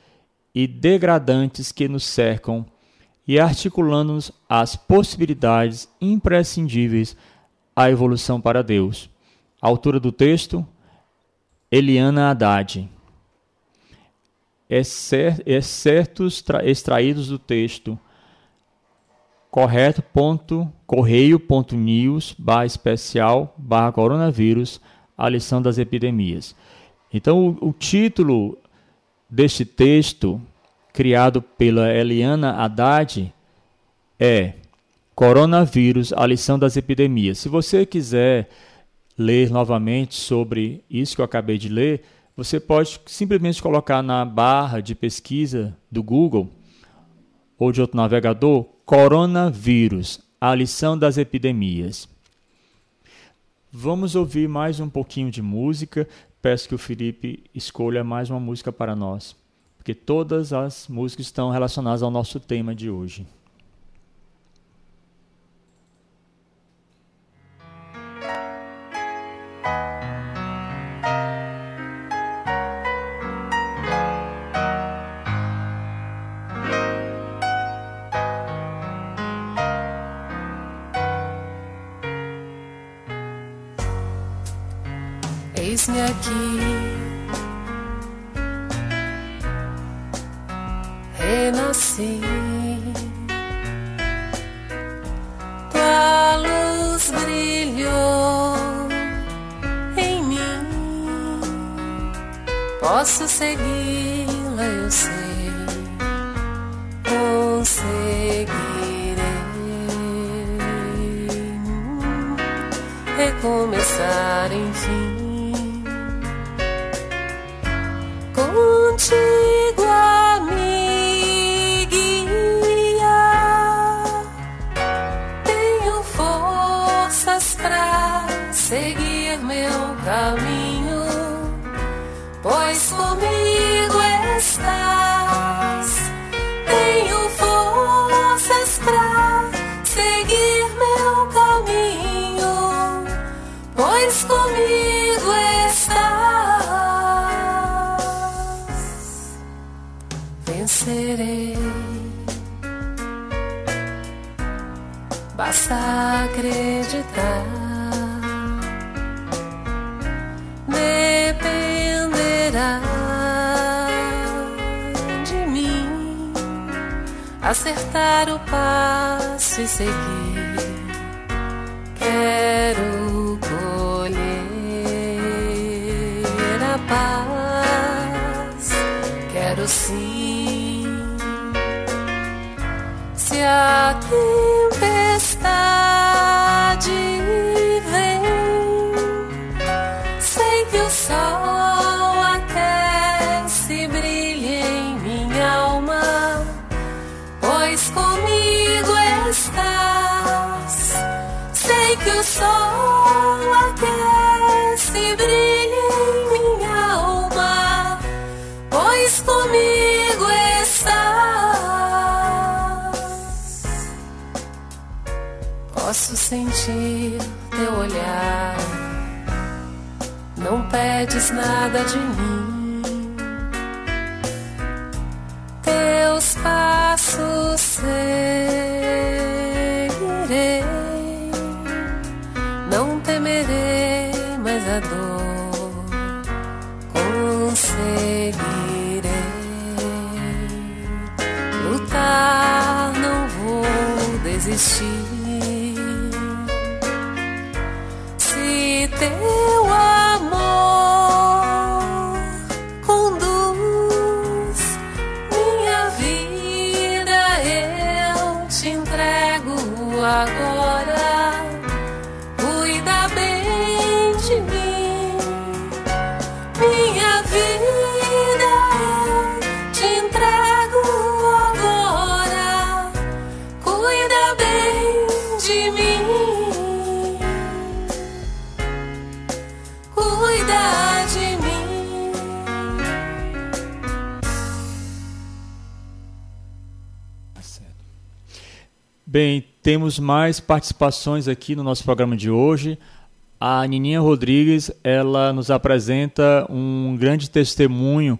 e degradantes que nos cercam e articulando-nos às possibilidades imprescindíveis à evolução para Deus. Autora do texto, Eliana Haddad. Excertos extraídos do texto correto ponto correio ponto news barra especial barra coronavírus a lição das epidemias então o, o título deste texto criado pela Eliana Haddad é Coronavírus, a lição das epidemias. Se você quiser ler novamente sobre isso que eu acabei de ler, você pode simplesmente colocar na barra de pesquisa do Google ou de outro navegador Coronavírus, a lição das epidemias. Vamos ouvir mais um pouquinho de música. Peço que o Felipe escolha mais uma música para nós, porque todas as músicas estão relacionadas ao nosso tema de hoje. Pois comigo estás. Sei que o sol aquece e brilha em minha alma, pois comigo estás. Posso sentir teu olhar, não pedes nada de mim. Passos seguirei, não temerei mais a dor conseguirei lutar, não vou desistir. Bem, temos mais participações aqui no nosso programa de hoje. A Nininha Rodrigues, ela nos apresenta um grande testemunho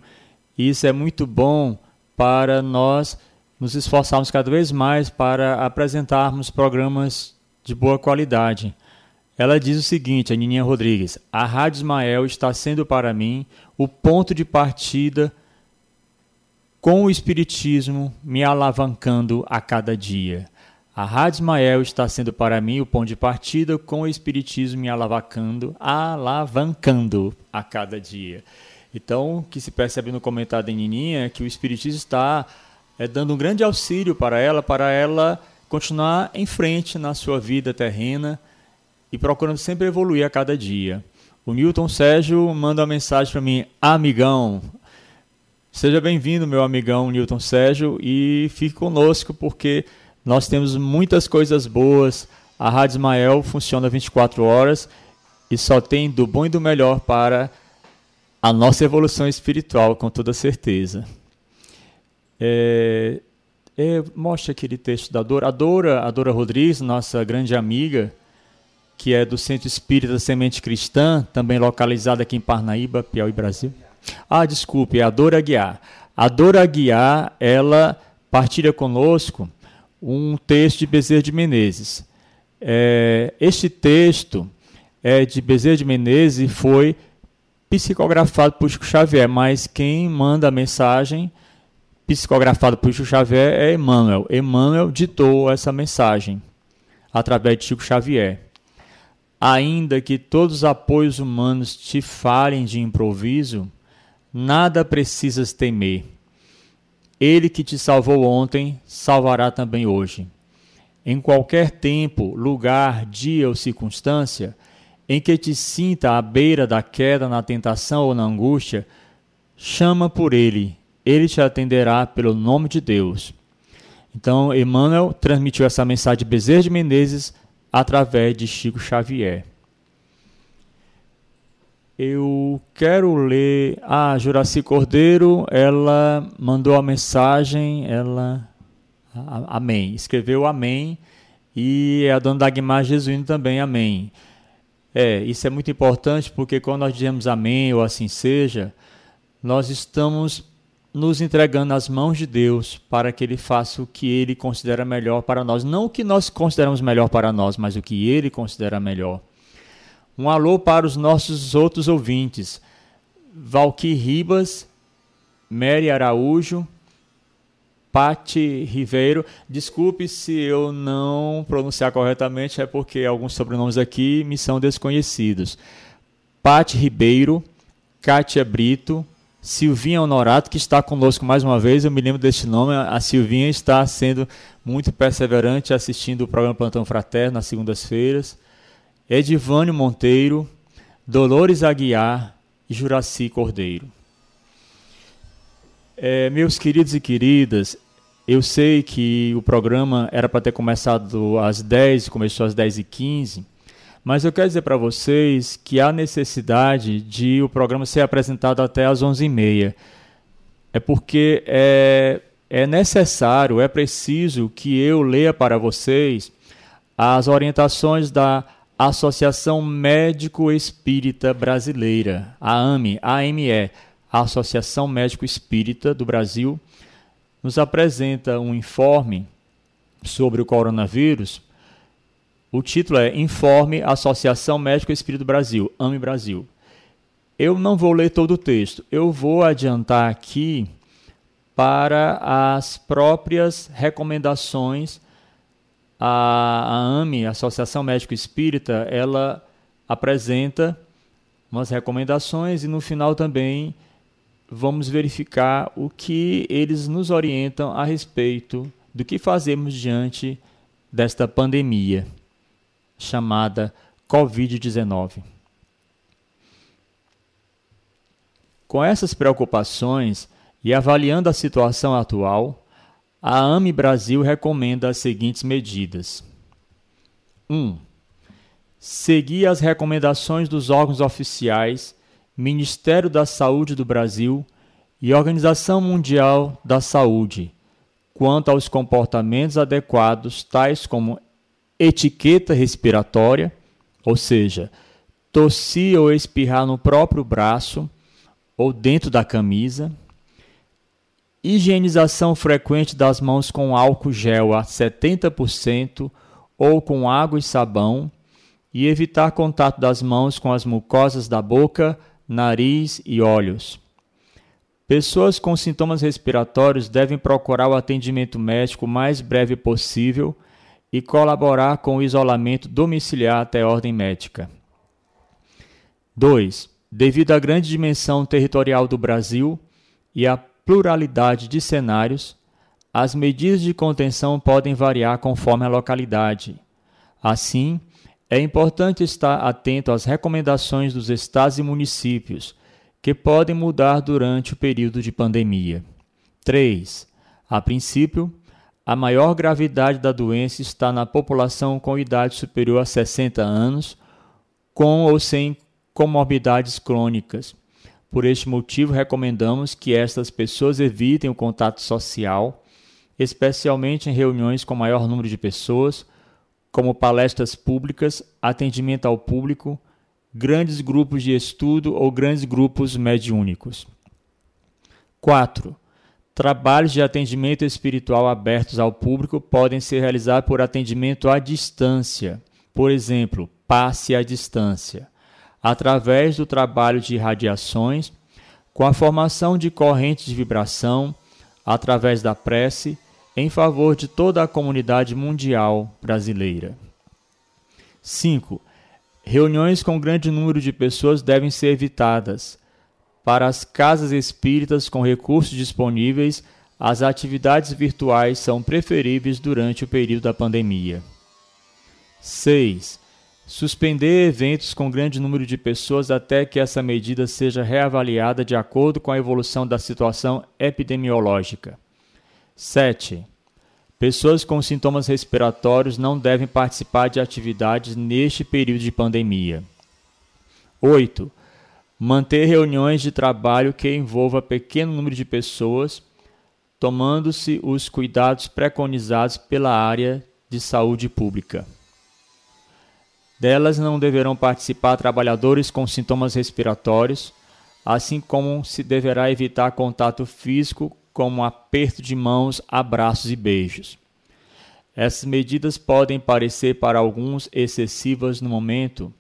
e isso é muito bom para nós nos esforçarmos cada vez mais para apresentarmos programas de boa qualidade. Ela diz o seguinte, a Nininha Rodrigues: A Rádio Ismael está sendo para mim o ponto de partida com o Espiritismo me alavancando a cada dia. A Rádio está sendo para mim o ponto de partida com o Espiritismo me alavancando, alavancando a cada dia. Então, o que se percebe no comentário da Nininha é que o Espiritismo está é, dando um grande auxílio para ela, para ela continuar em frente na sua vida terrena e procurando sempre evoluir a cada dia. O Newton Sérgio manda uma mensagem para mim, amigão. Seja bem-vindo, meu amigão Newton Sérgio, e fique conosco porque nós temos muitas coisas boas. A Rádio Ismael funciona 24 horas e só tem do bom e do melhor para a nossa evolução espiritual, com toda certeza. É, é, mostra aquele texto da Dora. A Dora, a Dora Rodrigues, nossa grande amiga, que é do Centro Espírita Semente Cristã, também localizada aqui em Parnaíba, Piauí, Brasil. Ah, desculpe, é a Dora Aguiar. A Dora Aguiar, ela partilha conosco um texto de Bezerra de Menezes. É, este texto é de Bezerra de Menezes e foi psicografado por Chico Xavier, mas quem manda a mensagem psicografada por Chico Xavier é Emmanuel. Emmanuel ditou essa mensagem através de Chico Xavier. Ainda que todos os apoios humanos te falem de improviso, nada precisas temer ele que te salvou ontem, salvará também hoje. Em qualquer tempo, lugar, dia ou circunstância em que te sinta à beira da queda na tentação ou na angústia, chama por ele, ele te atenderá pelo nome de Deus. Então, Emmanuel transmitiu essa mensagem de Bezerra de Menezes através de Chico Xavier. Eu quero ler. Ah, Juraci Cordeiro, ela mandou a mensagem, ela. Amém. Escreveu Amém. E a dona Dagmar Jesuíno também, Amém. É, isso é muito importante porque quando nós dizemos Amém ou assim seja, nós estamos nos entregando nas mãos de Deus para que Ele faça o que Ele considera melhor para nós. Não o que nós consideramos melhor para nós, mas o que Ele considera melhor. Um alô para os nossos outros ouvintes. Valquir Ribas, Mary Araújo, Pati Ribeiro. Desculpe se eu não pronunciar corretamente, é porque alguns sobrenomes aqui me são desconhecidos. Pati Ribeiro, Kátia Brito, Silvinha Honorato, que está conosco mais uma vez. Eu me lembro deste nome. A Silvinha está sendo muito perseverante assistindo o programa Plantão Fraterno nas segundas-feiras. Edivânio Monteiro, Dolores Aguiar e Juraci Cordeiro. É, meus queridos e queridas, eu sei que o programa era para ter começado às 10, começou às 10 e 15, mas eu quero dizer para vocês que há necessidade de o programa ser apresentado até às 11 e meia. É porque é, é necessário, é preciso que eu leia para vocês as orientações da Associação Médico Espírita Brasileira, a AME, AME, Associação Médico Espírita do Brasil, nos apresenta um informe sobre o coronavírus. O título é Informe Associação Médico Espírita do Brasil, AME Brasil. Eu não vou ler todo o texto, eu vou adiantar aqui para as próprias recomendações a, a AME, a Associação Médico Espírita, ela apresenta umas recomendações e no final também vamos verificar o que eles nos orientam a respeito do que fazemos diante desta pandemia chamada Covid-19. Com essas preocupações e avaliando a situação atual, a AME Brasil recomenda as seguintes medidas: 1. Um, seguir as recomendações dos órgãos oficiais, Ministério da Saúde do Brasil e Organização Mundial da Saúde, quanto aos comportamentos adequados, tais como etiqueta respiratória, ou seja, tossir ou espirrar no próprio braço ou dentro da camisa, higienização frequente das mãos com álcool gel a 70% ou com água e sabão, e evitar contato das mãos com as mucosas da boca, nariz e olhos. Pessoas com sintomas respiratórios devem procurar o atendimento médico o mais breve possível e colaborar com o isolamento domiciliar até ordem médica. 2. Devido à grande dimensão territorial do Brasil e à pluralidade de cenários, as medidas de contenção podem variar conforme a localidade. Assim, é importante estar atento às recomendações dos estados e municípios, que podem mudar durante o período de pandemia. 3. A princípio, a maior gravidade da doença está na população com idade superior a 60 anos, com ou sem comorbidades crônicas. Por este motivo, recomendamos que estas pessoas evitem o contato social, especialmente em reuniões com maior número de pessoas, como palestras públicas, atendimento ao público, grandes grupos de estudo ou grandes grupos mediúnicos. 4. Trabalhos de atendimento espiritual abertos ao público podem ser realizados por atendimento à distância, por exemplo, passe à distância, através do trabalho de radiações, com a formação de correntes de vibração, através da prece em favor de toda a comunidade mundial brasileira. 5. Reuniões com grande número de pessoas devem ser evitadas. Para as casas espíritas com recursos disponíveis, as atividades virtuais são preferíveis durante o período da pandemia. 6. Suspender eventos com grande número de pessoas até que essa medida seja reavaliada de acordo com a evolução da situação epidemiológica. 7. Pessoas com sintomas respiratórios não devem participar de atividades neste período de pandemia. 8. Manter reuniões de trabalho que envolva pequeno número de pessoas, tomando-se os cuidados preconizados pela área de saúde pública. Delas não deverão participar trabalhadores com sintomas respiratórios, assim como se deverá evitar contato físico como aperto de mãos, abraços e beijos. Essas medidas podem parecer para alguns excessivas no momento,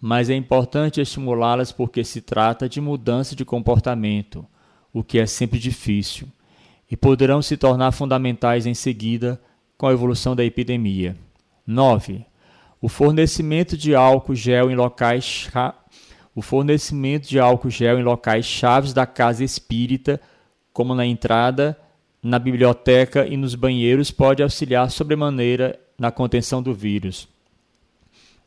mas é importante estimulá-las porque se trata de mudança de comportamento, o que é sempre difícil, e poderão se tornar fundamentais em seguida com a evolução da epidemia. 9. O fornecimento de álcool gel em locais o fornecimento de álcool gel em locais chaves da casa espírita como na entrada, na biblioteca e nos banheiros, pode auxiliar sobremaneira na contenção do vírus.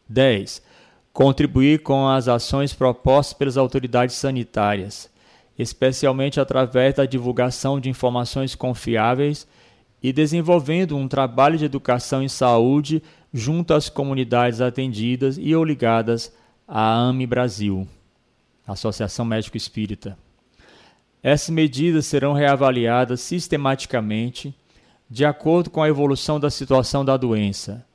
10. Contribuir com as ações propostas pelas autoridades sanitárias, especialmente através da divulgação de informações confiáveis e desenvolvendo um trabalho de educação em saúde junto às comunidades atendidas e ou ligadas à AME Brasil, Associação Médico Espírita. Essas medidas serão reavaliadas sistematicamente de acordo com a evolução da situação da doença.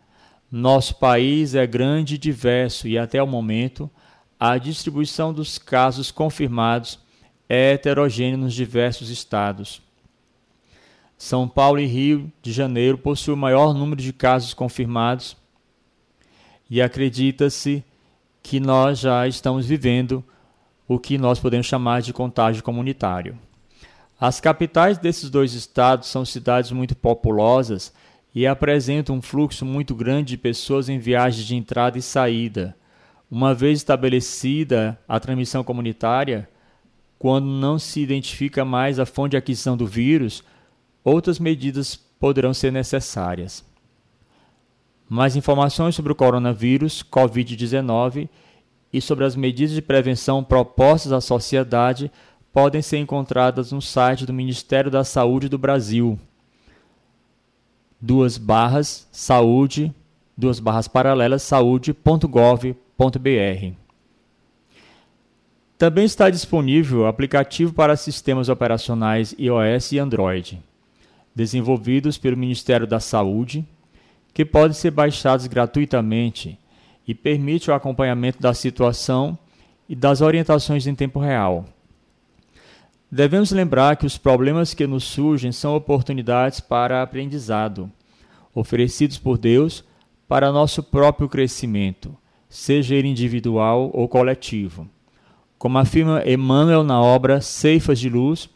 Nosso país é grande e diverso e, até o momento, a distribuição dos casos confirmados é heterogênea nos diversos estados. São Paulo e Rio de Janeiro possuem o maior número de casos confirmados e acredita-se que nós já estamos vivendo o que nós podemos chamar de contágio comunitário. As capitais desses dois estados são cidades muito populosas e apresentam um fluxo muito grande de pessoas em viagens de entrada e saída. Uma vez estabelecida a transmissão comunitária, quando não se identifica mais a fonte de aquisição do vírus, outras medidas poderão ser necessárias. Mais informações sobre o coronavírus COVID-19 e sobre as medidas de prevenção propostas à sociedade podem ser encontradas no site do Ministério da Saúde do Brasil. Duas barras saúde, duas barras paralelas saúde.gov.br. Também está disponível o aplicativo para sistemas operacionais iOS e Android. Desenvolvidos pelo Ministério da Saúde, que podem ser baixados gratuitamente e permite o acompanhamento da situação e das orientações em tempo real. Devemos lembrar que os problemas que nos surgem são oportunidades para aprendizado, oferecidos por Deus para nosso próprio crescimento, seja ele individual ou coletivo. Como afirma Emmanuel na obra Ceifas de Luz,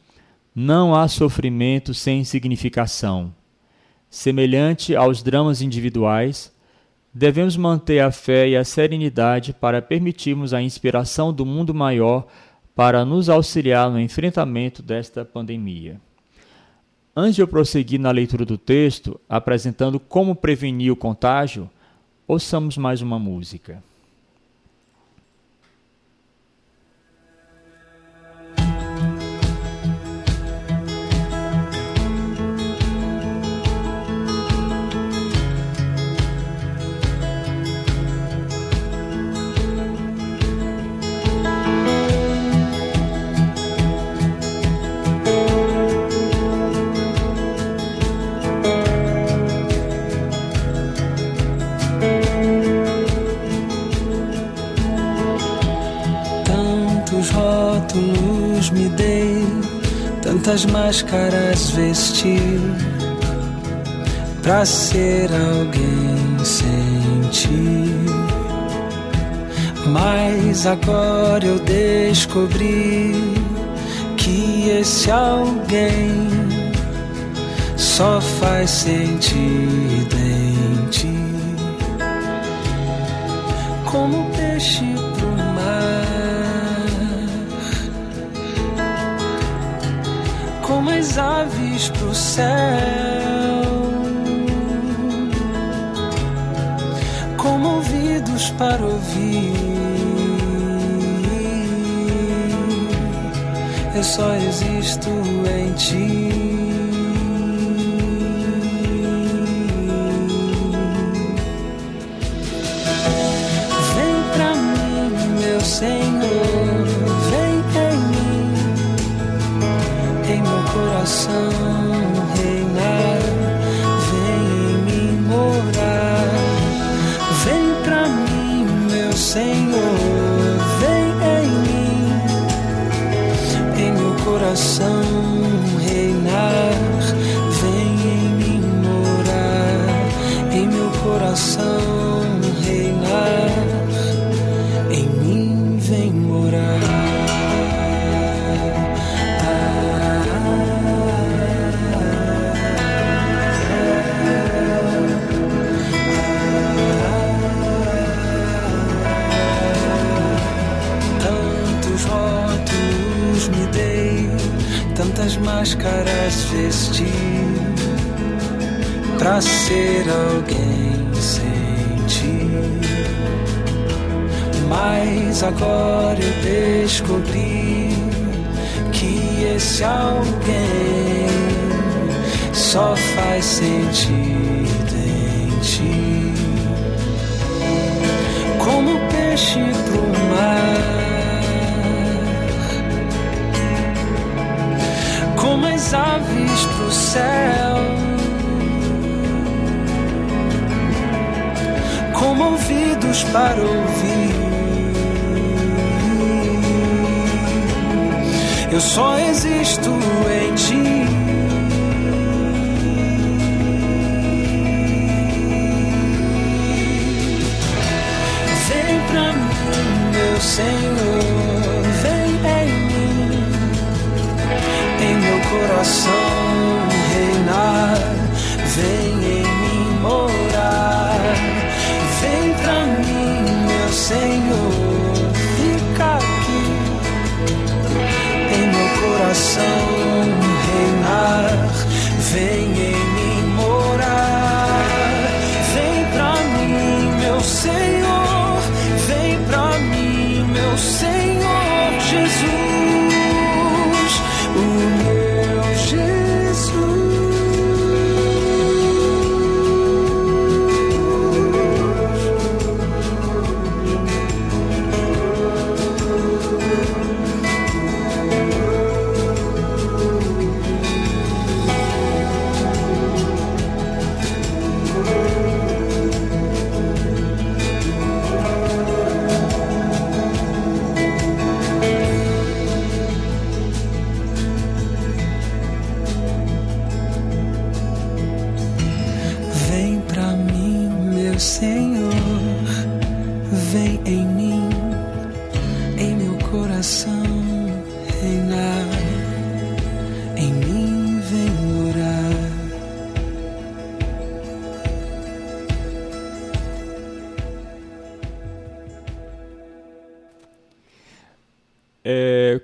não há sofrimento sem significação. Semelhante aos dramas individuais, devemos manter a fé e a serenidade para permitirmos a inspiração do mundo maior para nos auxiliar no enfrentamento desta pandemia. Antes de eu prosseguir na leitura do texto, apresentando como prevenir o contágio, ouçamos mais uma música. Tantas máscaras vesti pra ser alguém sem ti. Mas agora eu descobri que esse alguém só faz sentido em ti. Como peixe pro mar, as aves pro céu, como ouvidos para ouvir. Eu só existo em ti. Meu máscaras vesti pra ser alguém sem ti. Mas agora eu descobri que esse alguém só faz sentido em ti. Como peixe pro mar, as aves pro céu, como ouvidos para ouvir. Eu só existo em ti. Vem pra mim, meu Senhor, coração reinar, vem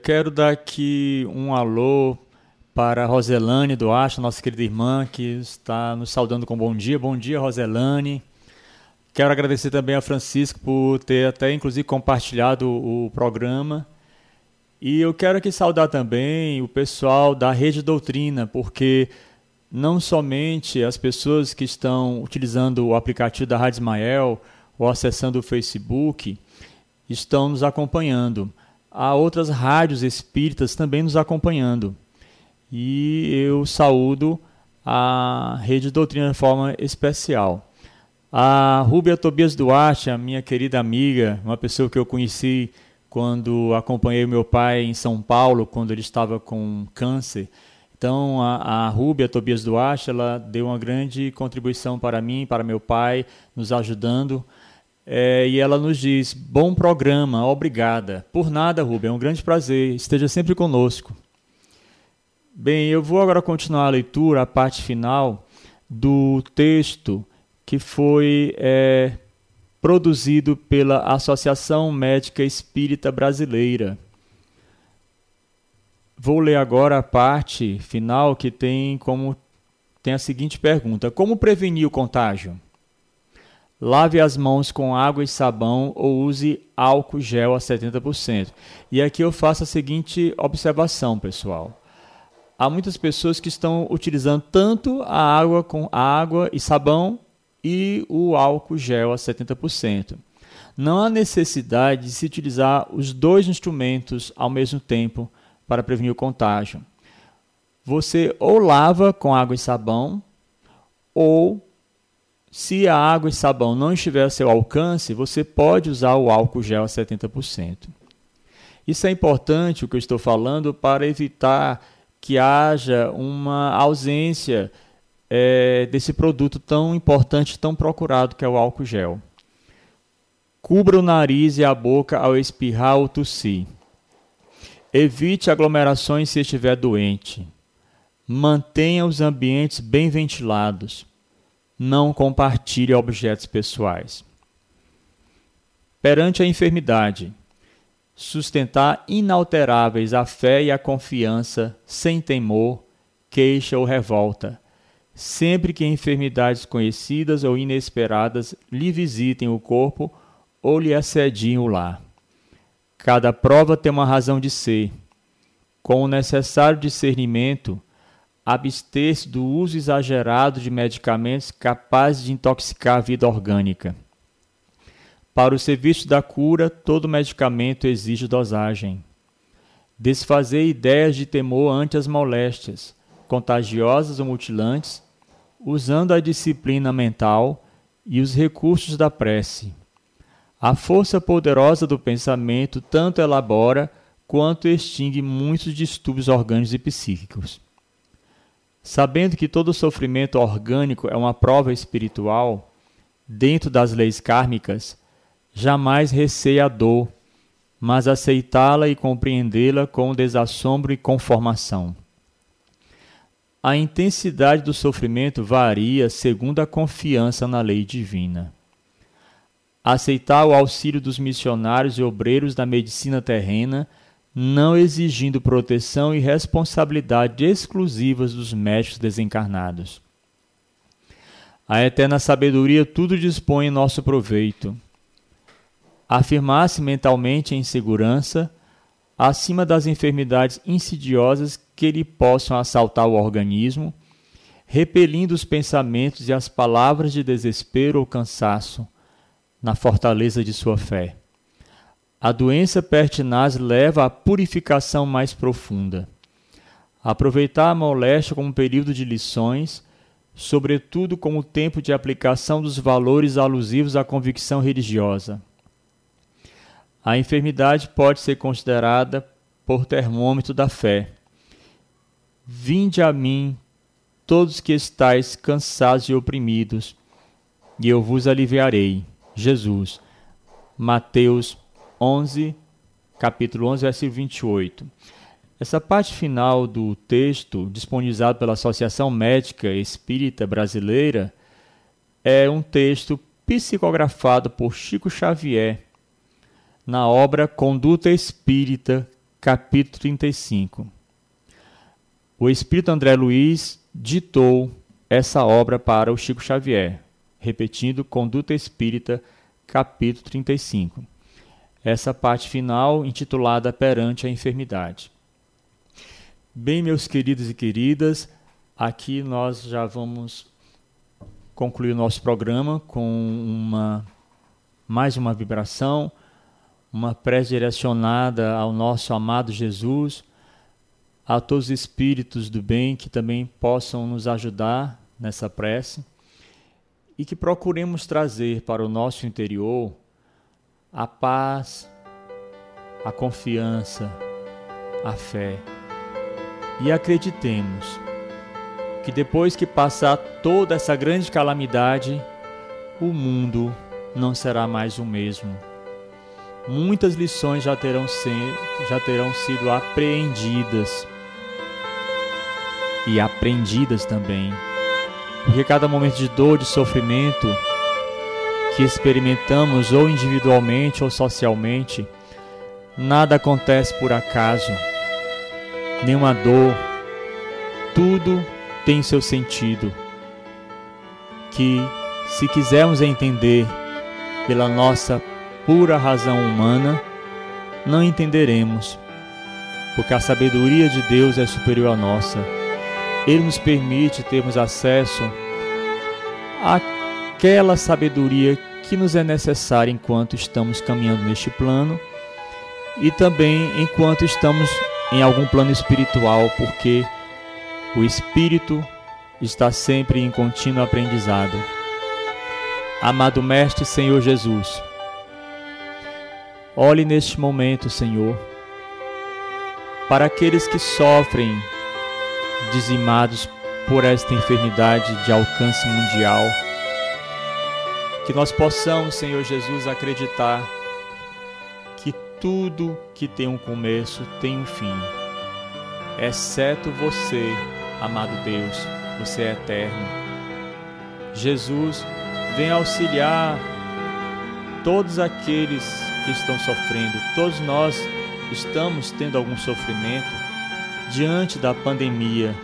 quero dar aqui um alô para Roselane Duarte, nossa querida irmã, que está nos saudando com bom dia. Bom dia, Roselane. Quero agradecer também a Francisco por ter até inclusive compartilhado o programa. E eu quero aqui saudar também o pessoal da Rede Doutrina, porque não somente as pessoas que estão utilizando o aplicativo da Rádio Ismael ou acessando o Facebook estão nos acompanhando. Há outras rádios espíritas também nos acompanhando. E eu saúdo a Rede Doutrina de forma especial. A Rúbia Tobias Duarte, a minha querida amiga, uma pessoa que eu conheci quando acompanhei meu pai em São Paulo, quando ele estava com câncer. Então, a, a Rúbia Tobias Duarte, ela deu uma grande contribuição para mim, para meu pai, nos ajudando. É, e ela nos diz: bom programa, obrigada. Por nada, Rúbia, é um grande prazer. Esteja sempre conosco. Bem, eu vou agora continuar a leitura, a parte final do texto que foi é, produzido pela Associação Médica Espírita Brasileira. Vou ler agora a parte final que tem como tem a seguinte pergunta: Como prevenir o contágio? Lave as mãos com água e sabão ou use álcool gel a 70%. E aqui eu faço a seguinte observação, pessoal. Há muitas pessoas que estão utilizando tanto a água com água e sabão e o álcool gel a 70%. Não há necessidade de se utilizar os dois instrumentos ao mesmo tempo para prevenir o contágio. Você ou lava com água e sabão, ou se a água e sabão não estiver a seu alcance, você pode usar o álcool gel a 70%. Isso é importante, o que eu estou falando, para evitar que haja uma ausência é, desse produto tão importante, tão procurado, que é o álcool gel. Cubra o nariz e a boca ao espirrar ou tossir. Evite aglomerações se estiver doente. Mantenha os ambientes bem ventilados não compartilhe objetos pessoais. Perante a enfermidade, sustentar inalteráveis a fé e a confiança, sem temor, queixa ou revolta, sempre que enfermidades conhecidas ou inesperadas lhe visitem o corpo ou lhe assediem o lar. Cada prova tem uma razão de ser. Com o necessário discernimento, abster-se do uso exagerado de medicamentos capazes de intoxicar a vida orgânica. Para o serviço da cura, todo medicamento exige dosagem. Desfazer ideias de temor ante as moléstias, contagiosas ou mutilantes, usando a disciplina mental e os recursos da prece. A força poderosa do pensamento tanto elabora quanto extingue muitos distúrbios orgânicos e psíquicos. Sabendo que todo sofrimento orgânico é uma prova espiritual, dentro das leis kármicas, jamais receia a dor, mas aceitá-la e compreendê-la com desassombro e conformação. A intensidade do sofrimento varia segundo a confiança na lei divina. Aceitar o auxílio dos missionários e obreiros da medicina terrena não exigindo proteção e responsabilidade exclusivas dos médicos desencarnados. A eterna sabedoria tudo dispõe em nosso proveito. Afirmar-se mentalmente em segurança, acima das enfermidades insidiosas que lhe possam assaltar o organismo, repelindo os pensamentos e as palavras de desespero ou cansaço, na fortaleza de sua fé. A doença pertinaz leva à purificação mais profunda. Aproveitar a moléstia como período de lições, sobretudo como tempo de aplicação dos valores alusivos à convicção religiosa. A enfermidade pode ser considerada por termômetro da fé. Vinde a mim, todos que estáis cansados e oprimidos, e eu vos aliviarei. Jesus. Mateus 11, capítulo 11, versículo 28. Essa parte final do texto, disponibilizado pela Associação Médica Espírita Brasileira, é um texto psicografado por Chico Xavier na obra Conduta Espírita, capítulo 35. O espírito André Luiz ditou essa obra para o Chico Xavier, repetindo Conduta Espírita, capítulo 35. Essa parte final intitulada Perante a Enfermidade. Bem, meus queridos e queridas, aqui nós já vamos concluir o nosso programa com uma mais uma vibração, uma prece direcionada ao nosso amado Jesus, a todos os espíritos do bem que também possam nos ajudar nessa prece e que procuremos trazer para o nosso interior a paz, a confiança, a fé. E acreditemos que depois que passar toda essa grande calamidade, o mundo não será mais o mesmo. Muitas lições já terão, já terão sido apreendidas e aprendidas também. Porque cada momento de dor, de sofrimento que experimentamos, ou individualmente ou socialmente, nada acontece por acaso. Nenhuma dor, tudo tem seu sentido. Que, se quisermos entender pela nossa pura razão humana, não entenderemos, porque a sabedoria de Deus é superior à nossa ele nos permite termos acesso àquela sabedoria que nos é necessária enquanto estamos caminhando neste plano e também enquanto estamos em algum plano espiritual, porque o espírito está sempre em contínuo aprendizado. Amado Mestre Senhor Jesus, olhe neste momento, Senhor, para aqueles que sofrem dizimados por esta enfermidade de alcance mundial. Que nós possamos, Senhor Jesus, acreditar que tudo que tem um começo tem um fim, exceto você, amado Deus, você é eterno. Jesus, vem auxiliar todos aqueles que estão sofrendo, todos nós estamos tendo algum sofrimento diante da pandemia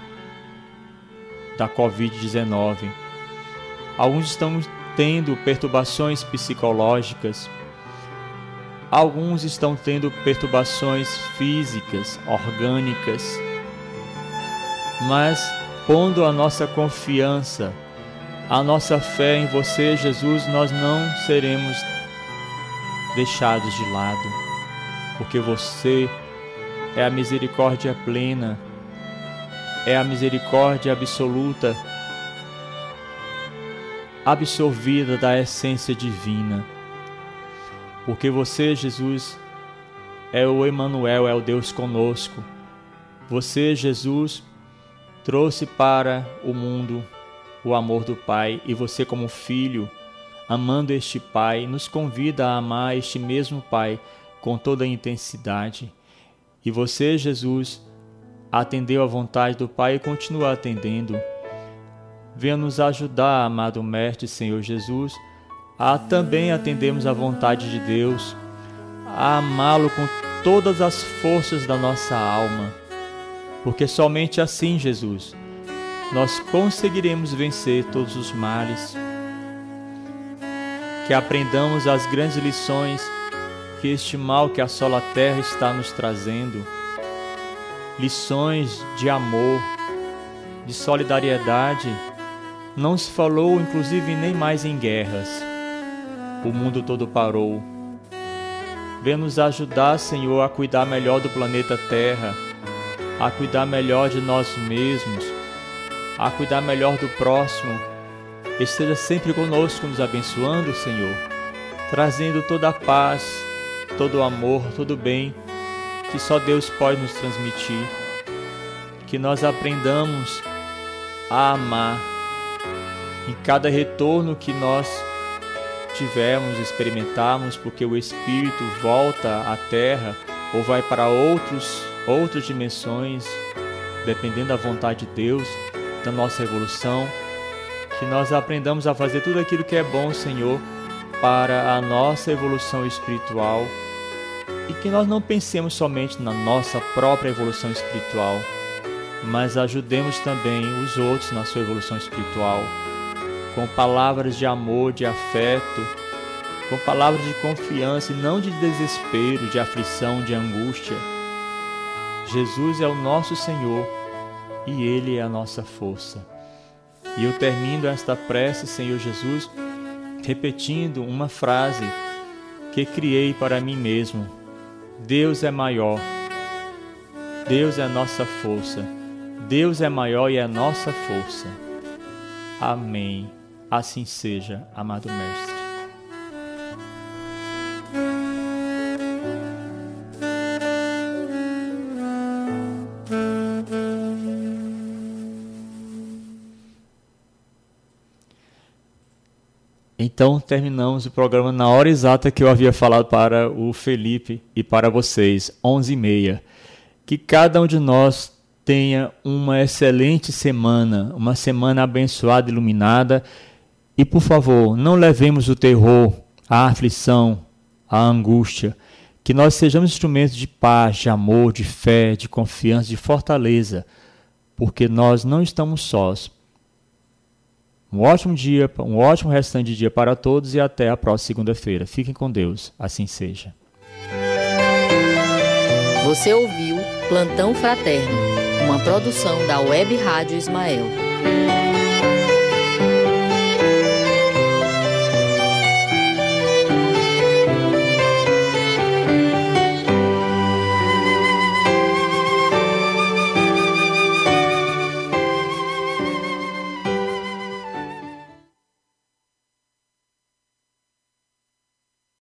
da Covid-19. Alguns estão tendo perturbações psicológicas, alguns estão tendo perturbações físicas, orgânicas, mas pondo a nossa confiança, a nossa fé em você, Jesus, nós não seremos deixados de lado, porque você é a misericórdia plena, é a misericórdia absoluta, absorvida da essência divina. Porque você, Jesus, é o Emanuel, é o Deus conosco. Você, Jesus, trouxe para o mundo o amor do Pai e você como filho, amando este Pai, nos convida a amar este mesmo Pai com toda a intensidade e você, Jesus, atendeu à vontade do Pai e continua atendendo. Venha nos ajudar, amado Mestre Senhor Jesus, a também atendermos à vontade de Deus, a amá-lo com todas as forças da nossa alma, porque somente assim, Jesus, nós conseguiremos vencer todos os males. Que aprendamos as grandes lições que este mal que assola a terra está nos trazendo. Lições de amor, de solidariedade. Não se falou, inclusive, nem mais em guerras. O mundo todo parou. Vem nos ajudar, Senhor, a cuidar melhor do planeta Terra, a cuidar melhor de nós mesmos, a cuidar melhor do próximo. Esteja sempre conosco, nos abençoando, Senhor, trazendo toda a paz, todo o amor, todo o bem que só Deus pode nos transmitir. Que nós aprendamos a amar em cada retorno que nós tivermos, experimentarmos, porque o espírito volta à terra ou vai para outros outras dimensões, dependendo da vontade de Deus, da nossa evolução, que nós aprendamos a fazer tudo aquilo que é bom, Senhor, para a nossa evolução espiritual e que nós não pensemos somente na nossa própria evolução espiritual, mas ajudemos também os outros na sua evolução espiritual, com palavras de amor, de afeto, com palavras de confiança e não de desespero, de aflição, de angústia. Jesus é o nosso Senhor e Ele é a nossa força. E eu termino esta prece, Senhor Jesus, repetindo uma frase que criei para mim mesmo. Deus é maior. Deus é a nossa força. Deus é maior e é a nossa força. Amém. Assim seja, amado Mestre. Então terminamos o programa na hora exata que eu havia falado para o Felipe e para vocês, 11h30. Que cada um de nós tenha uma excelente semana, uma semana abençoada, iluminada. E por favor, não levemos o terror, a aflição, a angústia. Que nós sejamos instrumentos de paz, de amor, de fé, de confiança, de fortaleza, porque nós não estamos sós um ótimo dia, um ótimo restante de dia para todos e até a próxima segunda-feira. Fiquem com Deus, assim seja. Você ouviu Plantão Fraterno, uma produção da Web Rádio Ismael.